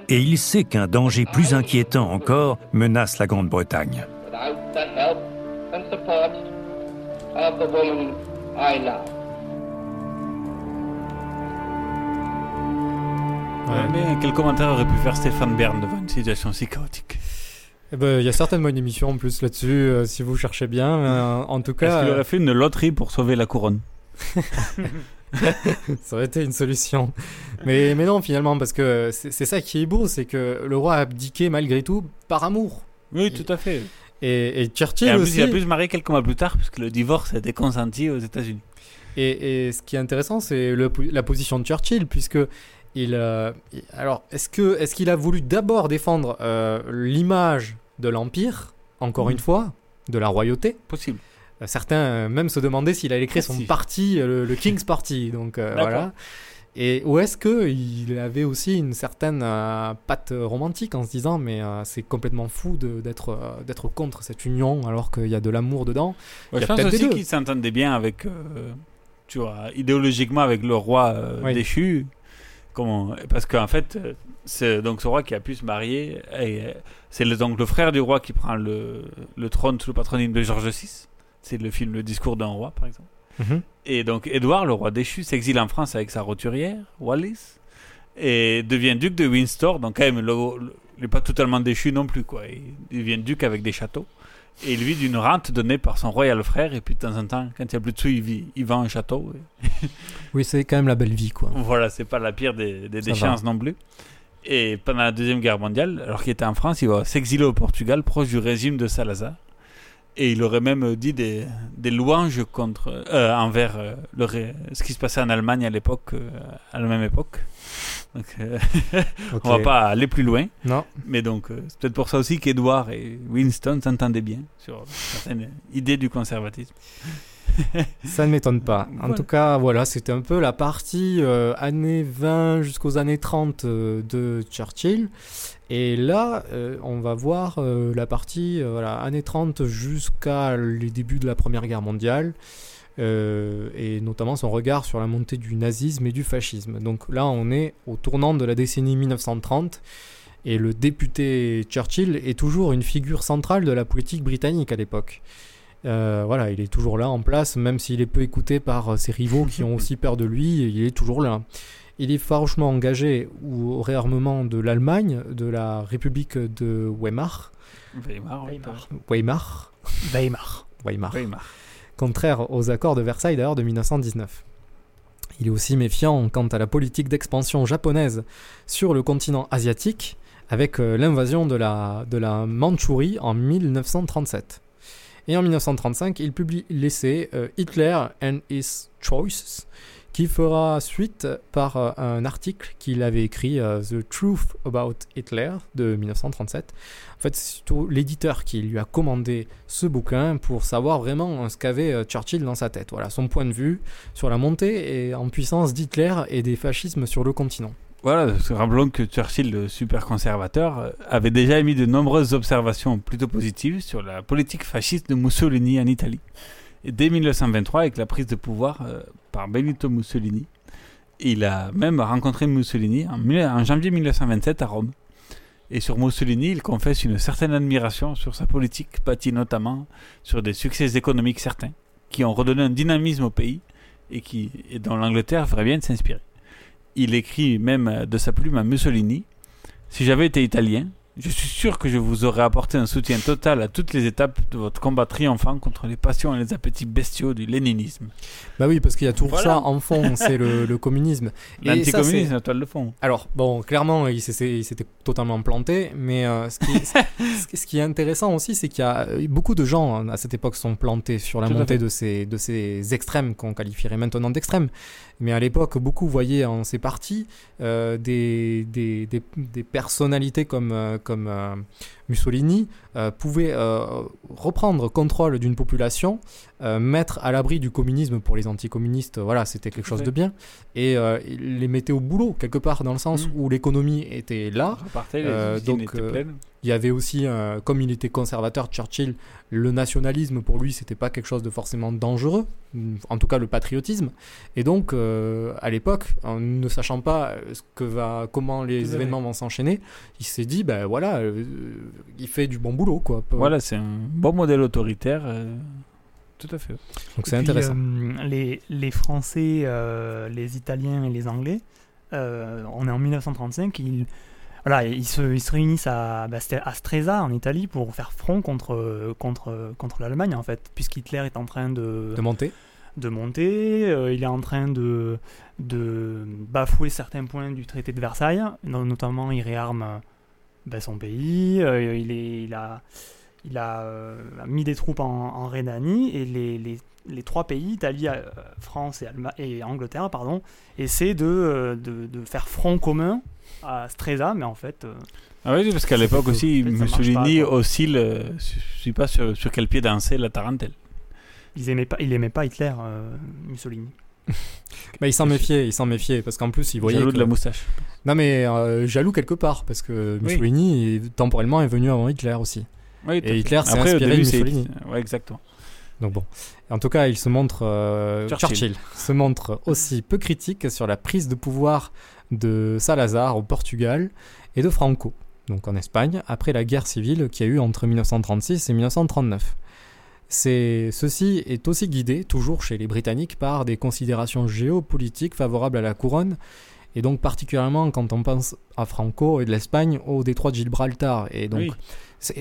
Et il sait qu'un danger plus inquiétant encore menace la Grande-Bretagne. Of the woman I love. Mais quel commentaire aurait pu faire Stéphane Bern devant une situation si chaotique Eh ben, Il y a certainement une émission en plus là-dessus, euh, si vous cherchez bien. Euh, en tout Est-ce cas, qu'il euh, aurait fait une loterie pour sauver la couronne ça aurait été une solution. Mais, mais non, finalement, parce que c'est c'est ça qui est beau, c'est que le roi a abdiqué malgré tout par amour. Oui, tout à fait. Et, et Churchill Et en plus, aussi. il a pu se marier quelques mois plus tard, puisque le divorce a été consenti aux États-Unis. Et, et ce qui est intéressant, c'est la position de Churchill, puisque il, euh, il- alors est-ce que est-ce qu'il a voulu d'abord défendre euh, l'image de l'empire, encore Mhm. une fois, de la royauté? Possible. Euh, Certains même se demandaient s'il allait créer son Si. parti, le, le King's Party. Donc euh, voilà. Et ou est-ce que il avait aussi une certaine euh, patte romantique en se disant mais euh, c'est complètement fou de- d'être euh, d'être contre cette union alors qu'il y a de l'amour dedans. Ouais, Il y je a pense aussi deux. qu'il s'entendait bien avec, euh, tu vois, idéologiquement avec le roi euh, Oui. déchu. Comment Parce qu'en fait, euh, c'est donc ce roi qui a pu se marier. et, C'est le, donc le frère du roi qui prend le, le trône sous le patronyme de George VI. C'est le film Le discours d'un roi, par exemple. Mhm. Et donc Édouard, le roi déchu, s'exile en France avec sa roturière, Wallis, et devient duc de Windsor. Donc quand même, il n'est pas totalement déchu non plus, quoi. Il devient duc avec des châteaux. Et lui d'une rente donnée par son royal frère. Et puis de temps en temps, quand il n'y a plus de sous, il, vit, il vend un château. Et Oui, c'est quand même la belle vie quoi. voilà, c'est pas la pire des, des déchéances non plus. Et pendant la Deuxième Guerre mondiale, alors qu'il était en France, il va s'exiler au Portugal, proche du régime de Salazar. Et il aurait même dit des, des louanges contre, euh, envers euh, le ce qui se passait en Allemagne à l'époque, euh, à la même époque. Donc, euh, Ok. on va pas aller plus loin. Non. Mais donc, c'est peut-être pour ça aussi qu'Edward et Winston s'entendaient bien sur certaines idées du conservatisme. Ça ne m'étonne pas. En Voilà. tout cas, voilà, c'était un peu la partie années 20 jusqu'aux années 30 euh, de Churchill. Et là, euh, on va voir euh, la partie euh, voilà, années 30 jusqu'à les débuts de la Première Guerre mondiale. euh, et notamment son regard sur la montée du nazisme et du fascisme. Donc là, on est au tournant de la décennie 1930. Et le député Churchill est toujours une figure centrale de la politique britannique à l'époque. Euh, voilà, il est toujours là en place, même s'il est peu écouté par ses rivaux qui ont aussi peur de lui, il est toujours là. Il est farouchement engagé au réarmement de l'Allemagne, de la République de Weimar. Weimar. Weimar. Weimar. Weimar. Contraire aux accords de Versailles d'ailleurs de 1919. Il est aussi méfiant quant à la politique d'expansion japonaise sur le continent asiatique avec euh, l'invasion de la, de la Mandchourie en 1937. Et en 1935, il publie l'essai euh, Hitler and His Choices, qui fera suite par euh, un article qu'il avait écrit, euh, The Truth About Hitler, de 1937. En fait, c'est l'éditeur qui lui a commandé ce bouquin pour savoir vraiment euh, ce qu'avait Churchill dans sa tête. Voilà, son point de vue sur la montée et en puissance d'Hitler et des fascismes sur le continent. Voilà, rappelons que Churchill, le super conservateur, avait déjà émis de nombreuses observations plutôt positives sur la politique fasciste de Mussolini en Italie. Et dès 1923, avec la prise de pouvoir par Benito Mussolini, il a même rencontré Mussolini en, janvier 1927 à Rome. Et sur Mussolini, il confesse une certaine admiration sur sa politique, bâtie notamment sur des succès économiques certains, qui ont redonné un dynamisme au pays et, qui, et dont l'Angleterre ferait bien de s'inspirer. Il écrit même de sa plume à Mussolini Si j'avais été italien, je suis sûr que je vous aurais apporté un soutien total à toutes les étapes de votre combat triomphant contre les passions et les appétits bestiaux du léninisme. Bah oui, parce qu'il y a toujours Voilà. ça en fond, c'est le, le communisme. L'anticommunisme, c'est- la toile de fond. Alors, bon, clairement, il s'était totalement planté, mais euh, ce, qui, ce qui- ce qui est intéressant aussi, c'est qu'il y a euh, beaucoup de gens hein, à cette époque sont plantés sur la Tout montée fait. de ces, de ces extrêmes qu'on qualifierait maintenant d'extrêmes. Mais à l'époque, beaucoup voyaient en ces partis euh, des, des, des, personnalités comme, euh, comme euh, Mussolini euh, pouvaient reprendre contrôle d'une population, euh, mettre à l'abri du communisme pour les anticommunistes, voilà, c'était quelque chose de bien, et euh, il les mettait au boulot quelque part dans le sens où l'économie était là. Repartait, les Euh, donc étaient euh, il y avait aussi, euh, comme il était conservateur, Churchill, le nationalisme pour lui, c'était pas quelque chose de forcément dangereux, en tout cas le patriotisme. Et donc, euh, à l'époque, en ne sachant pas euh, ce que va, comment les Tout événements vont s'enchaîner, il s'est dit, ben voilà, euh, il fait du bon boulot, quoi. Voilà, c'est un bon modèle autoritaire. Tout à fait. Donc c'est intéressant. euh, les, les Français, euh, les Italiens et les Anglais, euh, on est en 1935, ils, voilà, ils, se, ils se réunissent à, bah, c'était à Stresa en Italie pour faire front contre, contre, contre l'Allemagne en fait, puisqu'Hitler est en train de, De monter. de monter. Euh, il est en train de, de bafouer certains points du traité de Versailles. No- Notamment, il réarme ben, son pays. Euh, il, est, il a, il a euh, mis des troupes en, en Rhénanie. Et les, les, les trois pays, Italie, euh, France et, Angleterre, pardon, essaient de, euh, de, de faire front commun à Stresa. Mais en fait. euh, Ah oui, parce qu'à l'époque aussi, en fait, Mussolini pas, oscille, je je sais pas sur, sur quel pied danser la tarentelle. Ils aimaient pas, il aimait pas Hitler, euh, Mussolini. Bah, il s'en méfiait, il s'en méfiait, parce qu'en plus, il voyait. Jaloux que- de la moustache. Non, mais euh, jaloux quelque part, parce que. Mussolini, temporellement, est venu avant Hitler aussi. Oui, Et. Hitler s'est inspiré de Mussolini. ouais, exactement. Donc bon. En tout cas, il se montre. euh, Churchill. Churchill se montre aussi peu critique sur la prise de pouvoir de Salazar au Portugal et de Franco, donc en Espagne, après la guerre civile qui a eu entre 1936 et 1939. C'est, ceci est aussi guidé, toujours chez les Britanniques, par des considérations géopolitiques favorables à la couronne, et donc particulièrement quand on pense à Franco et de l'Espagne au détroit de Gibraltar. Et donc, Oui.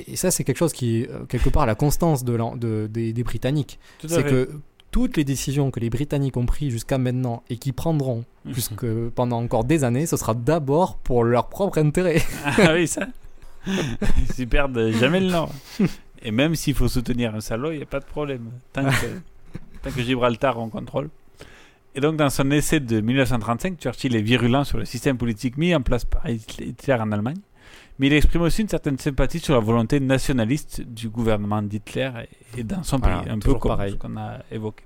et ça, c'est quelque chose qui, euh, quelque part, la constance de l'en- de- des, des Britanniques. C'est que toutes les décisions que les Britanniques ont prises jusqu'à maintenant et qui prendront Mhm. jusque pendant encore des années, ce sera d'abord pour leur propre intérêt. Ah oui, ça. Ils perdent jamais le nord. Et même s'il faut soutenir un salaud, il n'y a pas de problème. Tant que, tant que Gibraltar on contrôle. Et donc, dans son essai de 1935, Churchill est virulent sur le système politique mis en place par Hitler en Allemagne. Mais il exprime aussi une certaine sympathie sur la volonté nationaliste du gouvernement d'Hitler et- et dans son Voilà, pays, un peu comme pareil. ce qu'on a évoqué.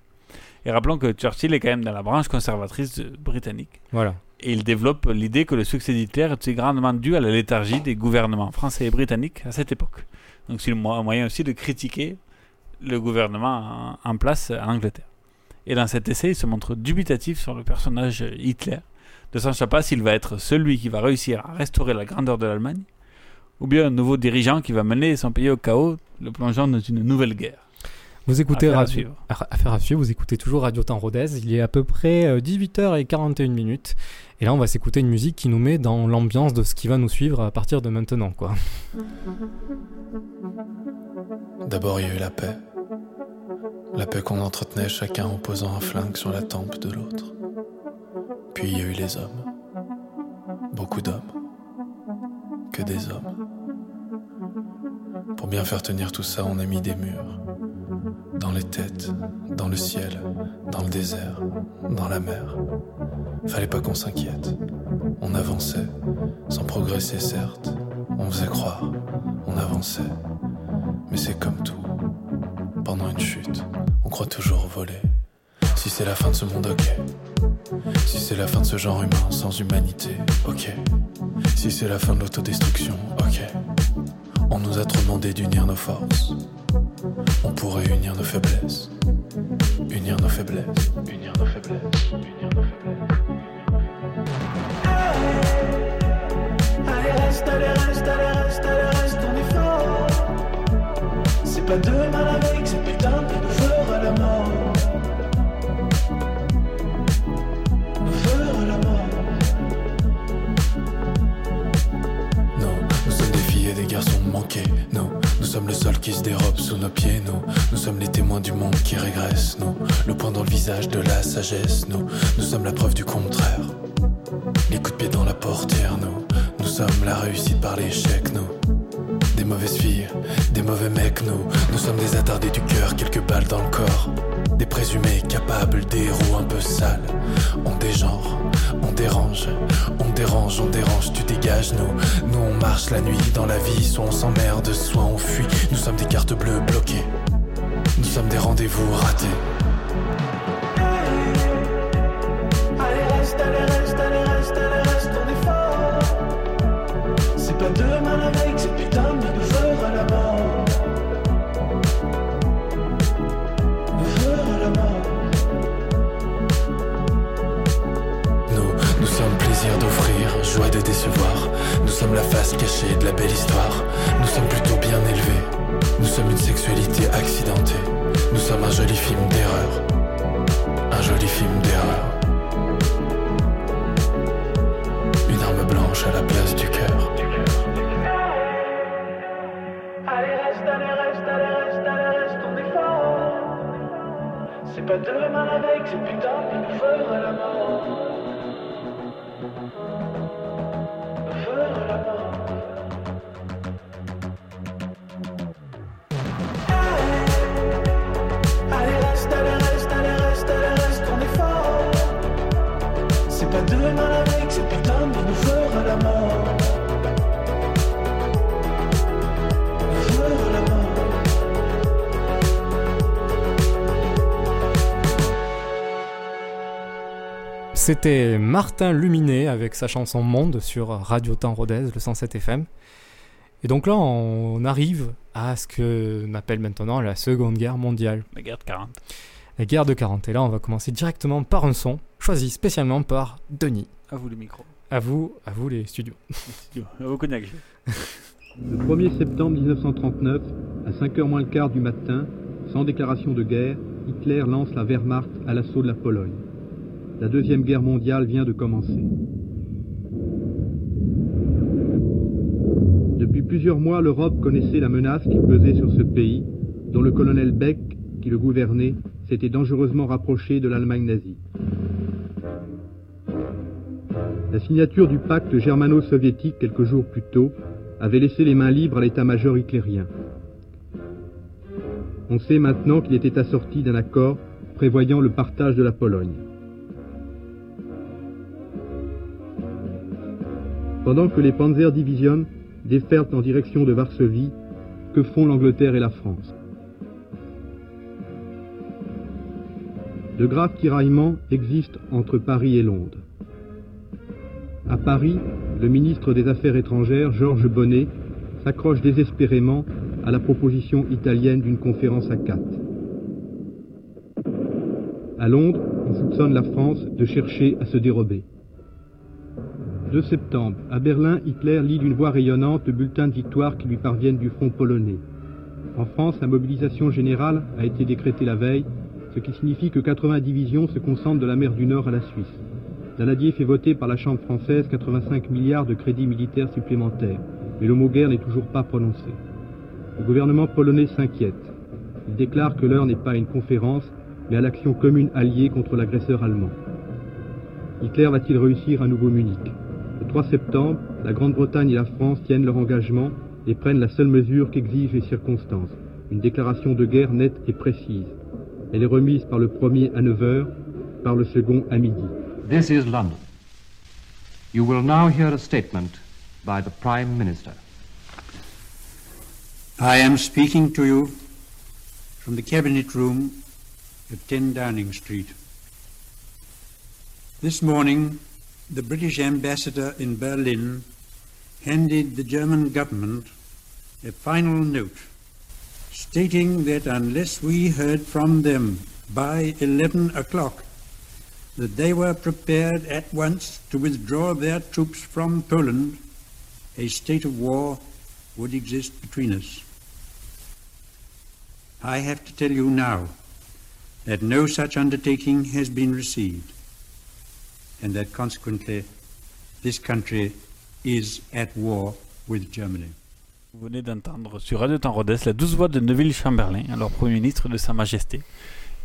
Et rappelons que Churchill est quand même dans la branche conservatrice britannique. Voilà. Et il développe l'idée que le succès d'Hitler était grandement dû à la léthargie des gouvernements français et britanniques à cette époque. Donc c'est un moyen aussi de critiquer le gouvernement en, en place en Angleterre. Et dans cet essai, il se montre dubitatif sur le personnage Hitler, ne sachant pas s'il va être celui qui va réussir à restaurer la grandeur de l'Allemagne, ou bien un nouveau dirigeant qui va mener son pays au chaos, le plongeant dans une nouvelle guerre. Vous écoutez Affaire à suivre. à- Affaire à suivre, vous écoutez toujours Radio Temps Rodez. Il est à peu près euh, 18h41 minutes. Et là, on va s'écouter une musique qui nous met dans l'ambiance de ce qui va nous suivre à partir de maintenant, quoi. D'abord, il y a eu la paix. La paix qu'on entretenait chacun en posant un flingue sur la tempe de l'autre. Puis il y a eu les hommes. Beaucoup d'hommes. Que des hommes. Pour bien faire tenir tout ça, on a mis des murs. Dans les têtes, dans le ciel, dans le désert, dans la mer. Fallait pas qu'on s'inquiète. On avançait, sans progresser certes. On faisait croire, on avançait. Mais c'est comme tout. Pendant une chute, on croit toujours voler. Si c'est la fin de ce monde, ok. Si c'est la fin de ce genre humain sans humanité, ok. Si c'est la fin de l'autodestruction, ok. On nous a trop demandé d'unir nos forces. On pourrait unir nos faiblesses. Unir nos faiblesses. Unir nos faiblesses. Unir nos faiblesses. Allez reste, allez reste, allez reste, allez reste, on est fort C'est pas demain la nous sommes la preuve du contraire. Les coups de pied dans la portière. Nous, nous sommes la réussite par l'échec. Nous, des mauvaises filles, des mauvais mecs. Nous, nous sommes des attardés du cœur, quelques balles dans le corps. Des présumés capables, des héros un peu sales. On dégenre, on dérange, on dérange, on dérange, tu dégages. Nous, nous on marche la nuit dans la vie, soit on s'emmerde, soit on fuit. Nous sommes des cartes bleues bloquées. Nous sommes des rendez-vous ratés. C'était Martin Luminet avec sa chanson Monde sur Radio Temps Rodez, le 107 FM. Et donc là, on arrive à ce que appelle maintenant la Seconde Guerre mondiale. La guerre de 40. La guerre de 40. Et là, on va commencer directement par un son choisi spécialement par Denis. À vous le micro. À vous, à vous les studios. À vous cognac. Le 1er septembre 1939, à 5h moins le quart du matin, sans déclaration de guerre, Hitler lance la Wehrmacht à l'assaut de la Pologne. La Deuxième Guerre mondiale vient de commencer. Depuis plusieurs mois, l'Europe connaissait la menace qui pesait sur ce pays, dont le colonel Beck, qui le gouvernait, s'était dangereusement rapproché de l'Allemagne nazie. La signature du pacte germano-soviétique quelques jours plus tôt avait laissé les mains libres à l'état-major hitlérien. On sait maintenant qu'il était assorti d'un accord prévoyant le partage de la Pologne. Pendant que les Panzer Division déferlent en direction de Varsovie, que font l'Angleterre et la France De graves tiraillements existent entre Paris et Londres. À Paris, le ministre des Affaires étrangères, Georges Bonnet, s'accroche désespérément à la proposition italienne d'une conférence à quatre. À Londres, on soupçonne la France de chercher à se dérober. 2 septembre, à Berlin, Hitler lit d'une voix rayonnante le bulletin de victoire qui lui parviennent du front polonais. En France, la mobilisation générale a été décrétée la veille, ce qui signifie que 80 divisions se concentrent de la mer du Nord à la Suisse. Daladier fait voter par la Chambre française 85 milliards de crédits militaires supplémentaires, mais le mot guerre n'est toujours pas prononcé. Le gouvernement polonais s'inquiète. Il déclare que l'heure n'est pas à une conférence, mais à l'action commune alliée contre l'agresseur allemand. Hitler va-t-il réussir à nouveau Munich? Le 3 septembre, la Grande-Bretagne et la France tiennent leur engagement et prennent la seule mesure qu'exigent les circonstances, une déclaration de guerre nette et précise. Elle est remise par le premier à 9h, par le second à midi. This is London. You will now hear a statement by the Prime Minister. I am speaking to you from the Cabinet Room at 10 Downing Street. This morning, the British ambassador in Berlin handed the German government a final note stating that unless we heard from them by 11 o'clock, that they were prepared at once to withdraw their troops from Poland, a state of war would exist between us. I have to tell you now that no such undertaking has been received, and that consequently this country is at war with Germany. Vous venez d'entendre sur Radio Temps la douce voix de Neville Chamberlain, alors Premier ministre de Sa Majesté.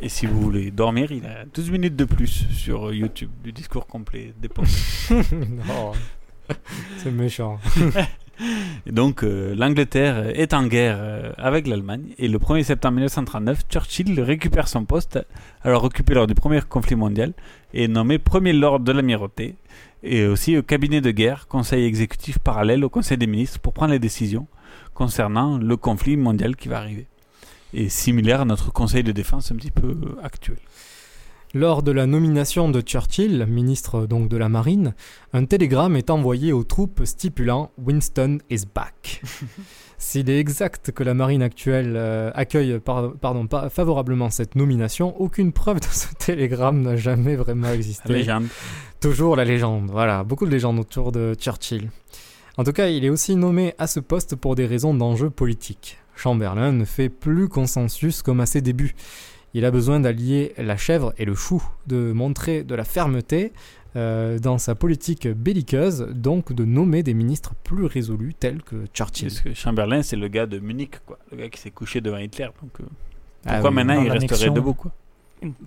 Et si vous voulez dormir, il a 12 minutes de plus sur YouTube du discours complet d'époque. non, c'est méchant. Donc euh, l'Angleterre est en guerre euh, avec l'Allemagne et le 1er septembre 1939, Churchill récupère son poste, alors occupé lors du premier conflit mondial, et est nommé premier lord de l'amirauté et aussi au cabinet de guerre, conseil exécutif parallèle au conseil des ministres pour prendre les décisions concernant le conflit mondial qui va arriver. Et similaire à notre conseil de défense un petit peu euh, actuel. Lors de la nomination de Churchill, ministre donc de la Marine, un télégramme est envoyé aux troupes stipulant Winston is back. S'il est exact que la marine actuelle euh, accueille par- pardon, pas favorablement cette nomination, aucune preuve de ce télégramme n'a jamais vraiment existé. La légende. Toujours la légende, voilà, beaucoup de légendes autour de Churchill. En tout cas, il est aussi nommé à ce poste pour des raisons d'enjeux politiques. Chamberlain ne fait plus consensus comme à ses débuts. Il a besoin d'allier la chèvre et le chou, de montrer de la fermeté euh, dans sa politique belliqueuse, donc de nommer des ministres plus résolus tels que Churchill. Parce que Chamberlain, c'est le gars de Munich, quoi. Le gars qui s'est couché devant Hitler. Donc, euh, Ah pourquoi oui, maintenant il resterait debout, quoi?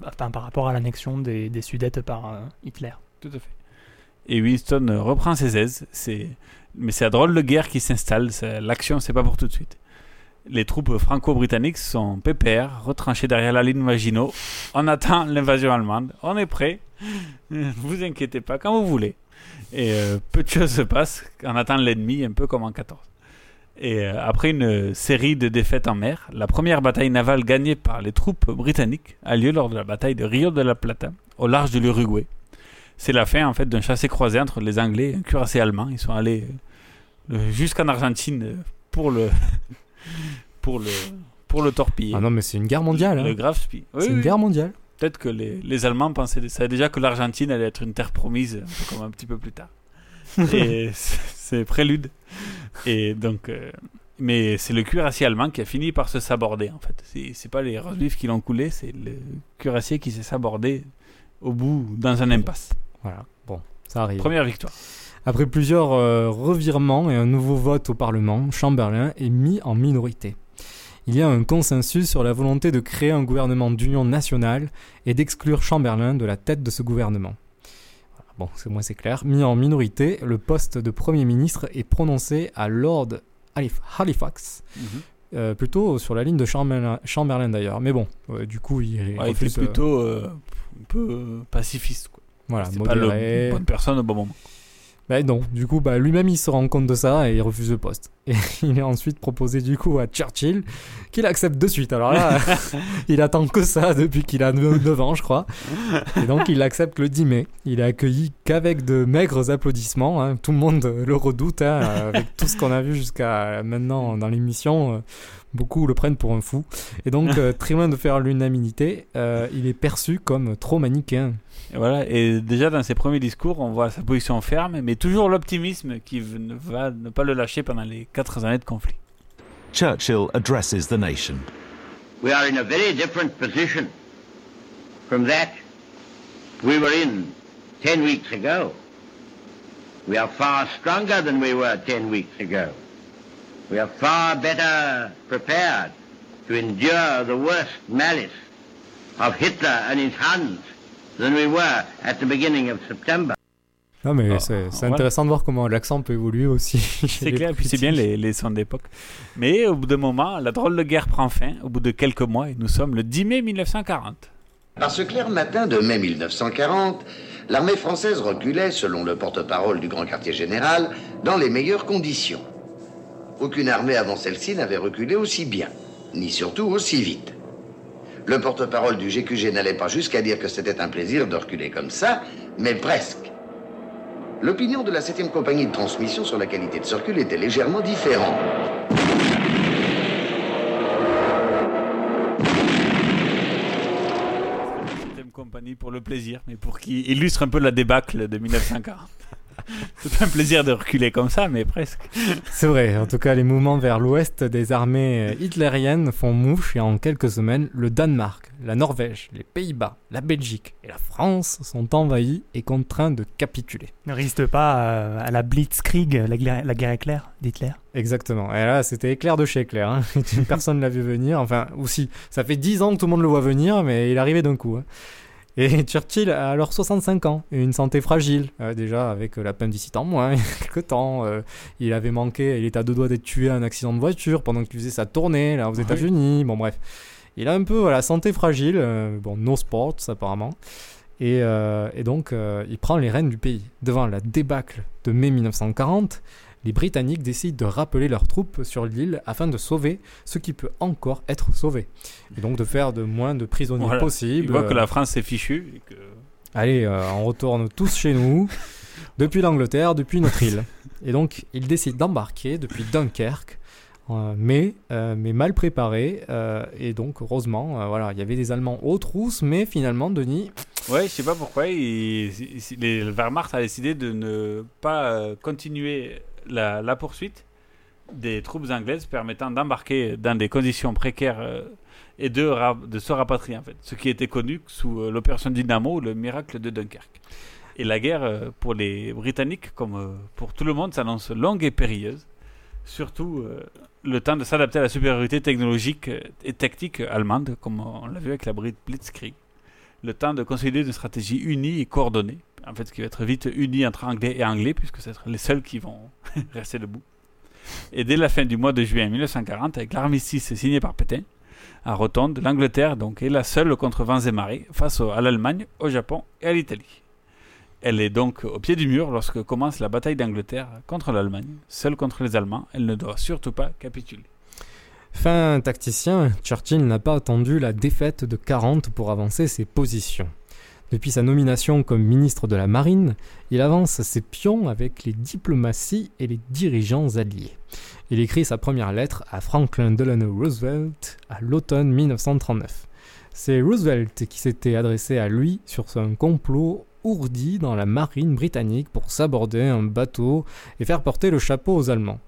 Enfin, par rapport à l'annexion des, des Sudètes par euh, Hitler. Tout à fait. Et Winston reprend ses aises. Mais c'est la drôle de guerre qui s'installe. L'action, c'est pas pour tout de suite. Les troupes franco-britanniques sont pépères, retranchées derrière la ligne Maginot. On attend l'invasion allemande. On est prêt. vous inquiétez pas, quand vous voulez. Et euh, peu de choses se passent. On attend l'ennemi, un peu comme en 14. Et euh, après une série de défaites en mer, la première bataille navale gagnée par les troupes britanniques a lieu lors de la bataille de Rio de la Plata, au large de l'Uruguay. C'est la fin en fait d'un chassé-croisé entre les Anglais et un cuirassé allemand. Ils sont allés euh, jusqu'en Argentine pour le pour le pour le torpiller. Ah non, mais c'est une guerre mondiale. hein. Le grave spi. C'est une guerre mondiale. Peut-être que les, les Allemands pensaient savaient déjà que l'Argentine allait être une terre promise, un peu comme un petit peu plus tard. Et c'est prélude. Et donc, euh, mais c'est le cuirassier allemand qui a fini par se saborder en fait. C'est c'est pas les rosebifs qui l'ont coulé, c'est le cuirassier qui s'est sabordé au bout dans un impasse. Voilà. Bon, ça arrive. Première victoire. Après plusieurs euh, revirements et un nouveau vote au Parlement, Chamberlain est mis en minorité. Il y a un consensus sur la volonté de créer un gouvernement d'union nationale et d'exclure Chamberlain de la tête de ce gouvernement. Bon, c'est moi c'est clair. Mis en minorité, le poste de Premier ministre est prononcé à Lord Halif- Halifax, Mhm. euh, plutôt sur la ligne de Chamberlain, Chamberlain d'ailleurs. Mais bon, euh, du coup, il, Ouais, il était refuse, plutôt euh, un peu pacifiste. Quoi. Voilà, pas modéré. la bonne personne au bon moment. Bah non, du coup, bah, lui-même il se rend compte de ça et il refuse le poste. Et il est ensuite proposé du coup à Churchill, qu'il accepte de suite. Alors là, il attend que ça depuis qu'il a 9 ans, je crois. Et donc il accepte le 10 mai. Il est accueilli qu'avec de maigres applaudissements. hein. Tout le monde le redoute, hein, avec tout ce qu'on a vu jusqu'à maintenant dans l'émission. Beaucoup le prennent pour un fou. Et donc, euh, très loin de faire l'unanimité, euh, il est perçu comme trop manichéen. Et voilà. Et déjà dans ses premiers discours, on voit sa position ferme, mais toujours l'optimisme qui ne va ne pas le lâcher pendant les quatre années de conflit. Churchill addresses the nation. We are in a very different position from that we were in 10 weeks ago. We are far stronger than we were 10 weeks ago. We are far better prepared to endure the worst malice of Hitler and his Huns than we were at the beginning of September. Non, mais Ah, c'est c'est voilà. intéressant de voir comment l'accent peut évoluer aussi. C'est clair, puis c'est bien les, les sons d'époque. Mais au bout d'un moment, la drôle de guerre prend fin, au bout de quelques mois, et nous sommes le 10 mai 1940. Par ce clair matin de mai 1940, l'armée française reculait, selon le porte-parole du grand quartier général, dans les meilleures conditions. Aucune armée avant celle-ci n'avait reculé aussi bien, ni surtout aussi vite. Le porte-parole du GQG n'allait pas jusqu'à dire que c'était un plaisir de reculer comme ça, mais presque. L'opinion de la 7e compagnie de transmission sur la qualité de ce recul était légèrement différente. Compagnie pour le plaisir, mais pour qui illustre un peu la débâcle de 1940. C'est pas un plaisir de reculer comme ça, mais presque. C'est vrai, en tout cas, les mouvements vers l'ouest des armées euh, hitlériennes font mouche et en quelques semaines, le Danemark, la Norvège, les Pays-Bas, la Belgique et la France sont envahis et contraints de capituler. Ne reste pas euh, à la Blitzkrieg, la guerre, la guerre éclair d'Hitler. Exactement. Et là, c'était éclair de chez éclair. Hein. Personne ne l'a vu venir. Enfin, aussi, ça fait 10 ans que tout le monde le voit venir, mais il est arrivé d'un coup. hein. Et Churchill a alors 65 ans et une santé fragile, euh, déjà avec euh, l'appendicite en moins, il y a quelques temps. euh, il avait manqué, il était à deux doigts d'être tué à un accident de voiture pendant qu'il faisait sa tournée là aux Oui. États-Unis. Bon, bref. Il a un peu la santé fragile, euh, bon, no sports apparemment. Et, et donc, il prend les rênes du pays. Devant la débâcle de mai 1940, les Britanniques décident de rappeler leurs troupes sur l'île afin de sauver ce qui peut encore être sauvé. Et donc de faire de moins de prisonniers Voilà. possible. Il voit que euh, la France s'est fichue. Que... Allez, euh, on retourne tous chez nous, depuis l'Angleterre, depuis notre île. Et donc, ils décident d'embarquer depuis Dunkerque, euh, mais, euh, mais mal préparés. euh, et donc, heureusement, euh, voilà, il y avait des Allemands aux trousses, mais finalement, Denis, Ouais, je sais pas pourquoi. il- il- les, le Wehrmacht a décidé de ne pas euh, continuer la, poursuite des troupes anglaises permettant d'embarquer dans des conditions précaires euh, et de, se rapatrier en fait. Ce qui était connu sous euh, l'opération Dynamo, le miracle de Dunkerque. Et la guerre euh, pour les Britanniques, comme pour tout le monde, s'annonce longue et périlleuse. Surtout le temps de s'adapter à la supériorité technologique et tactique allemande, comme on l'a vu avec la Blitzkrieg. le temps de consolider une stratégie unie et coordonnée. En fait, qui va être vite unie entre anglais et anglais, puisque c'est les seuls qui vont rester debout. Et dès la fin du mois de juillet 1940, avec l'armistice signé par Pétain, à Rotonde, l'Angleterre donc est la seule contre vents et marées face à l'Allemagne, au Japon et à l'Italie. Elle est donc au pied du mur lorsque commence la bataille d'Angleterre contre l'Allemagne. Seule contre les Allemands, elle ne doit surtout pas capituler. Fin tacticien, Churchill n'a pas attendu la défaite de 40 pour avancer ses positions. Depuis sa nomination comme ministre de la Marine, il avance ses pions avec les diplomaties et les dirigeants alliés. Il écrit sa première lettre à Franklin Delano Roosevelt à l'automne 1939. C'est Roosevelt qui s'était adressé à lui sur un complot ourdi dans la marine britannique pour s'aborder un bateau et faire porter le chapeau aux Allemands.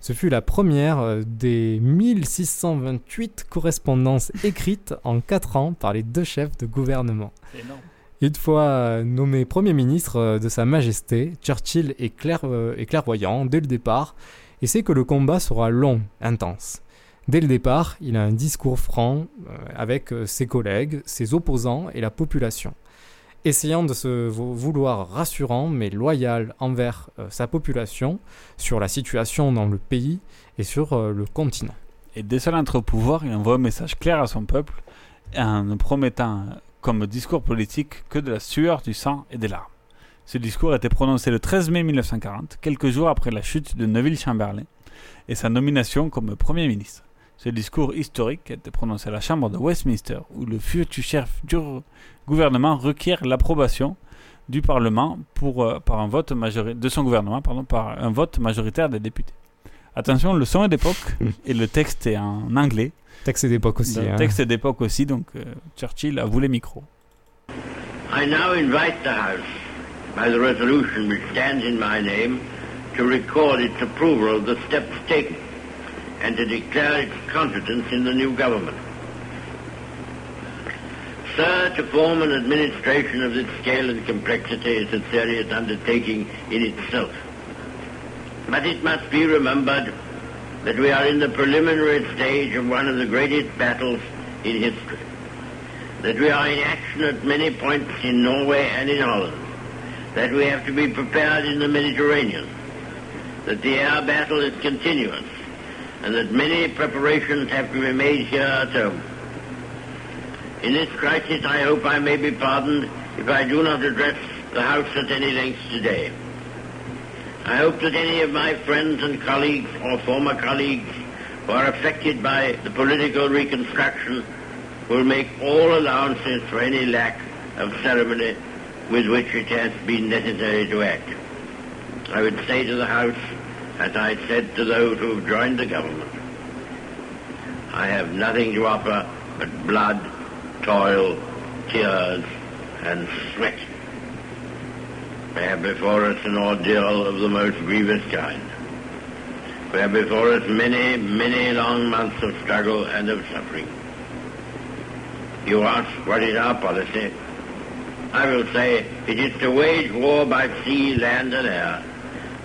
Ce fut la première des 1628 correspondances écrites en 4 ans par les deux chefs de gouvernement. Une fois euh, nommé Premier ministre euh, de Sa Majesté, Churchill euh, est clairvoyant dès le départ et sait que le combat sera long, intense. Dès le départ, il a un discours franc avec ses collègues, ses opposants et la population. Essayant de se vou- vouloir rassurant mais loyal envers sa population sur la situation dans le pays et sur le continent. Et dès son entrée au pouvoir, il envoie un message clair à son peuple en promettant comme discours politique que de la sueur, du sang et des larmes. Ce discours a été prononcé le 13 mai 1940, quelques jours après la chute de Neville Chamberlain et sa nomination comme Premier ministre. Ce discours historique a été prononcé à la Chambre de Westminster, où le futur chef du gouvernement requiert l'approbation du Parlement pour, euh, par un vote majori- de son gouvernement pardon, par un vote majoritaire des députés. Attention, le son est d'époque et le texte est en anglais. Texte d'époque aussi. Hein. texte d'époque aussi, donc euh, Churchill a vous les micros. I now invite the House, by the resolution which stands in my name, to record its approval of the steps taken and to declare its confidence in the new government. Sir, to form an administration of this scale and complexity is a serious undertaking in itself. But it must be remembered that we are in the preliminary stage of one of the greatest battles in history that we are in action at many points in Norway and in Holland, that we have to be prepared in the Mediterranean, that the air battle is continuous, and that many preparations have to be made here at home. In this crisis, I hope I may be pardoned if I do not address the House at any length today. I hope that any of my friends and colleagues or former colleagues who are affected by the political reconstruction will make all allowances for any lack of ceremony with which it has been necessary to act. I would say to the House, as I said to those who have joined the government, I have nothing to offer but blood, toil, tears, and sweat. We have before us an ordeal of the most grievous kind. We have before us many, many long months of struggle and of suffering. You ask what is our policy? I will say it is to wage war by sea, land, and air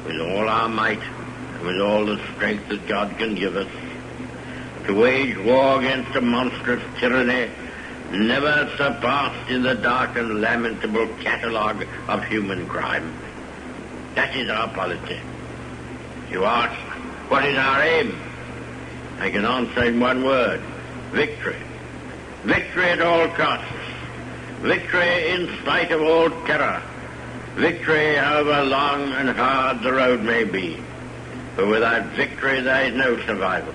with all our might and with all the strength that God can give us. To wage war against a monstrous tyranny never surpassed in the dark and lamentable catalogue of human crime. That is our policy. You ask, what is our aim? I can answer in one word, victory. Victory at all costs. Victory in spite of all terror. Victory however long and hard the road may be. For without victory there is no survival.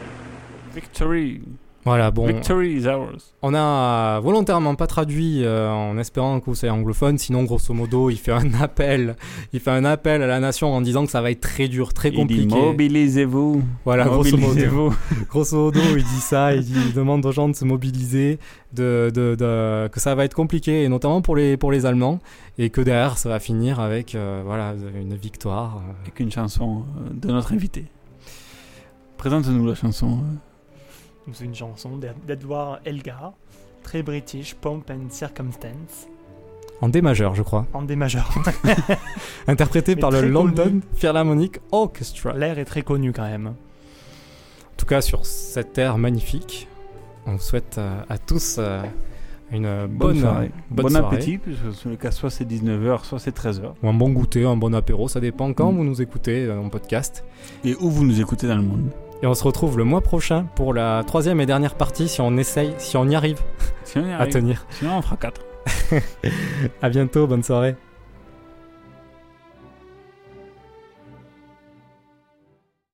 Victory. Voilà, bon. Victory is ours. On a volontairement pas traduit euh, en espérant que vous soyez anglophone, sinon grosso modo il fait un appel, il fait un appel à la nation en disant que ça va être très dur, très Il dit compliqué. mobilisez-vous. Voilà, grosso modo. Mobilisez-vous. grosso modo, il dit ça, il, dit- il demande aux gens de se mobiliser, de, de, de- que ça va être compliqué, et notamment pour les, pour les Allemands, et que derrière ça va finir avec euh, voilà, une victoire. euh. Avec une chanson euh, de notre invité. Présente-nous la chanson. C'est une chanson d'Ed- d'Edward Elgar, très british, Pomp and Circumstance, En D majeur, je crois. en D majeur. Interprété par le London connu. Philharmonic Orchestra. L'air est très connu quand même. En tout cas, sur cette terre magnifique, on vous souhaite euh, à tous euh, Une Bonne, bonne, soirée. bonne bon soirée. appétit, cas, soit c'est 19h, soit c'est 13h. Ou un bon goûter, un bon apéro, ça dépend quand Mm. vous nous écoutez euh, en podcast. Et où vous nous écoutez dans le monde. Et on se retrouve le mois prochain pour la troisième et dernière partie si on essaye, si on y arrive Si on y à arrive. tenir. Sinon, on fera 4. à bientôt, bonne soirée.